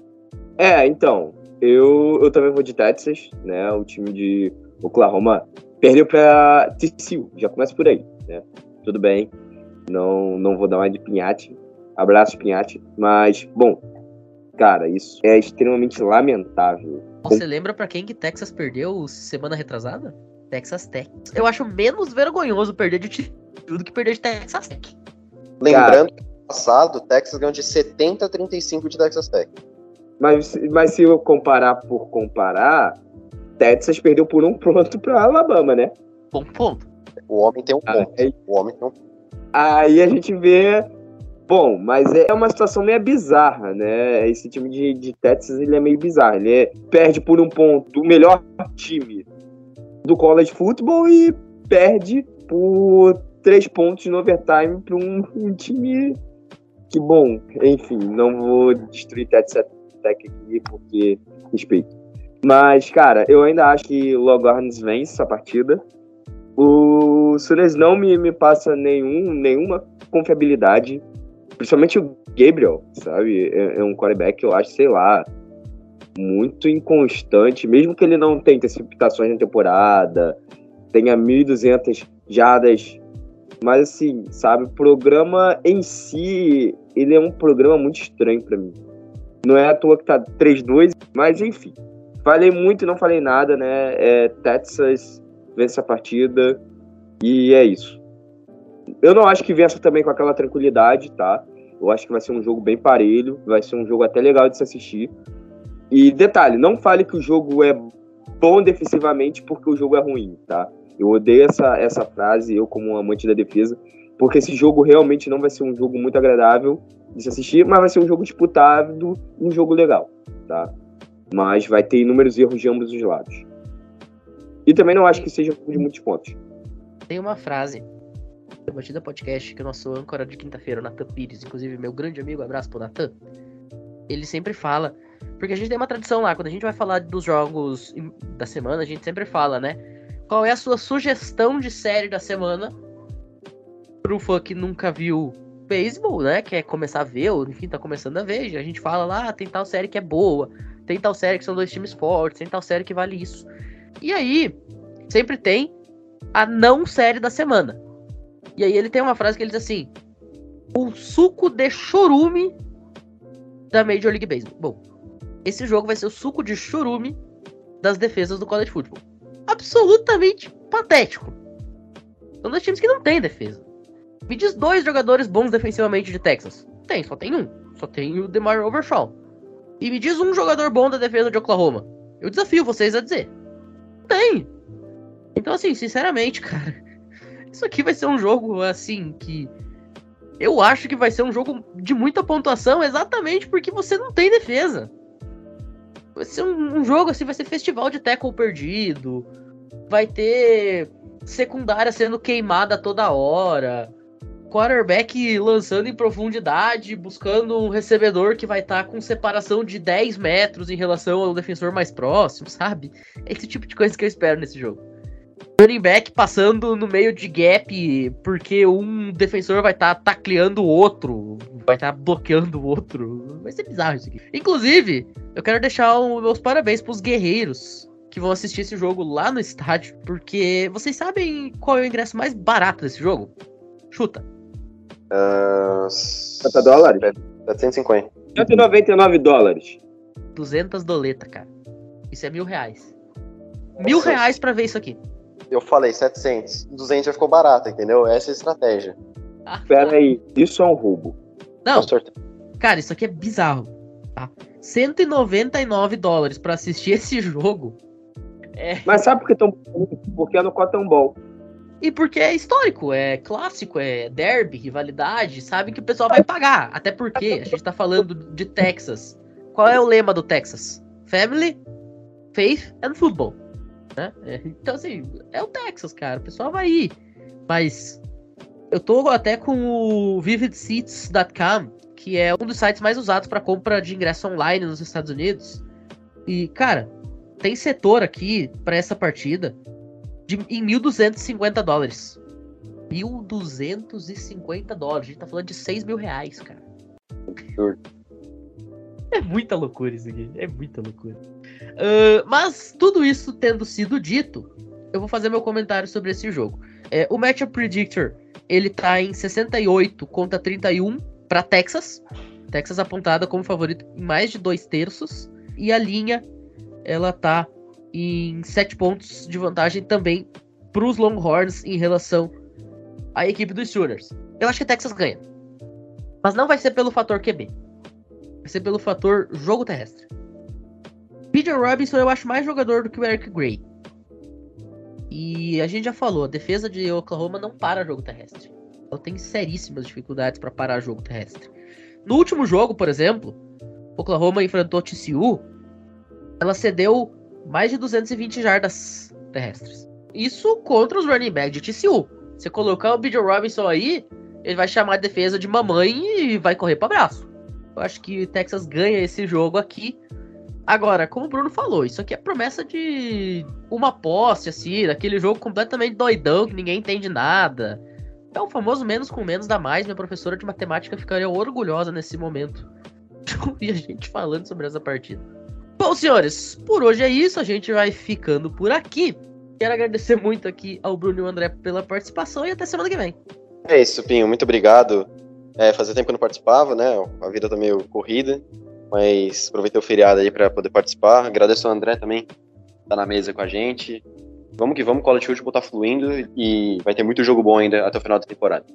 É, então, eu, eu também vou de Texas, né? O time de Oklahoma perdeu para TCU, já começa por aí, né? Tudo bem, não, não vou dar mais de pinhate, abraço pinhate, mas, bom, cara, isso é extremamente lamentável. Você lembra para quem que Texas perdeu semana retrasada? Texas Tech. Eu acho menos vergonhoso perder de tudo que perder de Texas Tech. Lembrando que no passado, Texas ganhou de 70 a 35 de Texas Tech. Mas, mas se eu comparar por comparar, Texas perdeu por um ponto para Alabama, né? Um ponto. O homem tem um ponto. Aí, o homem tem um Aí a gente vê. Bom, mas é uma situação meio bizarra, né? Esse time de, de Texas ele é meio bizarro. Ele é, perde por um ponto do melhor time do college football e perde por três pontos no overtime para um, um, time que, bom, enfim, não vou destruir Texas Tech aqui porque respeito. Mas, cara, eu ainda acho que o Longhorns vence essa partida. O Sunes não me, me passa nenhum, nenhuma confiabilidade. Principalmente o Gabriel, sabe? É, é um quarterback que eu acho, sei lá, muito inconstante. Mesmo que ele não tenha antecipações na temporada, tenha 1.200 jadas. Mas, assim, sabe? O programa em si, ele é um programa muito estranho para mim. Não é à toa que tá 3-2, mas enfim. Falei muito e não falei nada, né? É, Texas vence a partida e é isso. Eu não acho que vença também com aquela tranquilidade, tá? Eu acho que vai ser um jogo bem parelho, vai ser um jogo até legal de se assistir. E detalhe, não fale que o jogo é bom defensivamente porque o jogo é ruim, tá? Eu odeio essa, essa frase, eu como amante da defesa, porque esse jogo realmente não vai ser um jogo muito agradável de se assistir, mas vai ser um jogo disputado, um jogo legal, tá? Mas vai ter inúmeros erros de ambos os lados. E também não acho que seja de muitos pontos. Tem uma frase Batida Podcast que o nosso âncora de quinta-feira, o Natan Pires, inclusive meu grande amigo, abraço pro Natan, ele sempre fala, porque a gente tem uma tradição lá, quando a gente vai falar dos jogos da semana, a gente sempre fala, né? Qual é a sua sugestão de série da semana pro fã que nunca viu beisebol, né? Quer começar a ver, ou enfim, tá começando a ver. A gente fala lá, ah, tem tal série que é boa, tem tal série que são dois times fortes, tem tal série que vale isso. E aí, sempre tem a não série da semana. E aí ele tem uma frase que ele diz assim: O suco de chorume da Major League Baseball. Bom, esse jogo vai ser o suco de chorume das defesas do college football. Absolutamente patético. São dois times que não têm defesa. Me diz dois jogadores bons defensivamente de Texas. Tem, só tem um. Só tem o DeMar Overshaw. E me diz um jogador bom da defesa de Oklahoma. Eu desafio vocês a dizer. Tem. Então, assim, sinceramente, cara, isso aqui vai ser um jogo, assim, que. Eu acho que vai ser um jogo de muita pontuação exatamente porque você não tem defesa. Vai ser um, um jogo, assim, vai ser festival de tackle perdido. Vai ter secundária sendo queimada toda hora quarterback lançando em profundidade, buscando um recebedor que vai estar tá com separação de 10 metros em relação ao defensor mais próximo, sabe? É esse tipo de coisa que eu espero nesse jogo. Running back passando no meio de gap porque um defensor vai estar tá tacleando o outro, vai estar tá bloqueando o outro. Vai ser bizarro isso aqui. Inclusive, eu quero deixar os meus parabéns pros guerreiros que vão assistir esse jogo lá no estádio, porque vocês sabem qual é o ingresso mais barato desse jogo? Chuta. Uh, 50 dólares? 750. 199 dólares. 200 doleta, cara. Isso é mil reais. Mil reais pra ver isso aqui. Eu falei 700. 200 já ficou barato, entendeu? Essa é a estratégia. Ah, Pera aí, isso é um roubo. Não, cara, isso aqui é bizarro. Tá? 199 dólares pra assistir esse jogo. É, Mas sabe por que tão Porque é no Cotton Ball. E porque é histórico, é clássico, é derby, rivalidade, sabe que o pessoal vai pagar. Até porque a gente tá falando de Texas. Qual é o lema do Texas? Family, Faith and Football. Né? É, Então, assim, é o Texas, cara. O pessoal vai ir. Mas eu tô até com o vividseats.com, que é um dos sites mais usados para compra de ingresso online nos Estados Unidos. E, cara, tem setor aqui para essa partida de, em 1.250 dólares. 1.250 dólares. A gente tá falando de 6 mil reais, cara. Absurdo. É muita loucura isso aqui. É muita loucura. Ah, mas, tudo isso tendo sido dito, eu vou fazer meu comentário sobre esse jogo. É, o Matchup Predictor, ele tá em 68 contra 31 para Texas. Texas apontada como favorito em mais de dois terços. E a linha, ela tá em 7 pontos de vantagem também para os Longhorns em relação à equipe dos Sooners. Eu acho que Texas ganha. Mas não vai ser pelo fator QB. Vai ser pelo fator jogo terrestre. Peter Robinson eu acho mais jogador do que o Eric Gray. E a gente já falou, a defesa de Oklahoma não para jogo terrestre. Ela tem seríssimas dificuldades para parar jogo terrestre. No último jogo, por exemplo, Oklahoma enfrentou TCU, ela cedeu mais de 220 jardas terrestres. Isso contra os running backs de TCU. Você colocar o Bijan Robinson aí, ele vai chamar a defesa de mamãe e vai correr para abraço. Eu acho que Texas ganha esse jogo aqui. Agora, como o Bruno falou, isso aqui é promessa de uma posse, assim, daquele jogo completamente doidão que ninguém entende nada. É o famoso menos com menos dá mais. Minha professora de matemática ficaria orgulhosa nesse momento de ouvir a gente falando sobre essa partida. Bom, senhores, por hoje é isso. A gente vai ficando por aqui. Quero agradecer muito aqui ao Bruno e ao André pela participação e até semana que vem. É isso, Pinho. Muito obrigado. É, fazia tempo que eu não participava, né? A vida tá meio corrida, mas aproveitei o feriado aí para poder participar. Agradeço ao André também, tá na mesa com a gente. Vamos que vamos, College Football tá fluindo e vai ter muito jogo bom ainda até o final da temporada.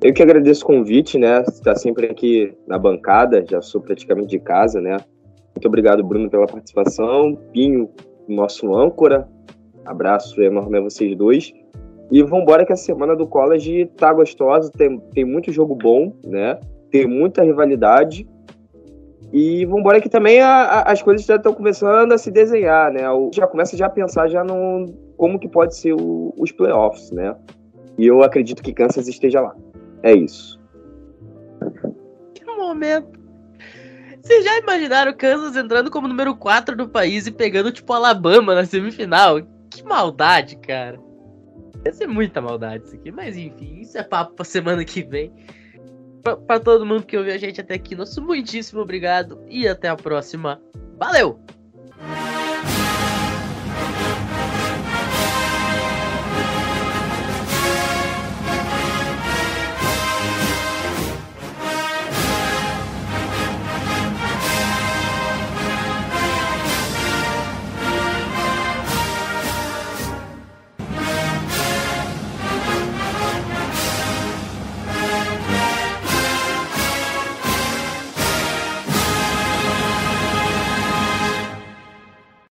Eu que agradeço o convite, né? Está sempre aqui na bancada, já sou praticamente de casa, né? Muito obrigado, Bruno, pela participação. Pinho, nosso âncora. Abraço enorme a vocês dois. E vambora que a semana do college tá gostosa, tem, tem muito jogo bom, né? Tem muita rivalidade. E vambora que também a- a- as coisas já estão começando a se desenhar, né? O- Já começa já a pensar já no como que pode ser o- os playoffs, né? E eu acredito que Kansas esteja lá. É isso. Que momento. Vocês já imaginaram Kansas entrando como número 4 do país e pegando, tipo, Alabama na semifinal? Que maldade, cara. Ia ser muita maldade isso aqui. Mas enfim, isso é papo pra semana que vem. Pra todo mundo que ouviu a gente até aqui, nosso muitíssimo obrigado e até a próxima. Valeu!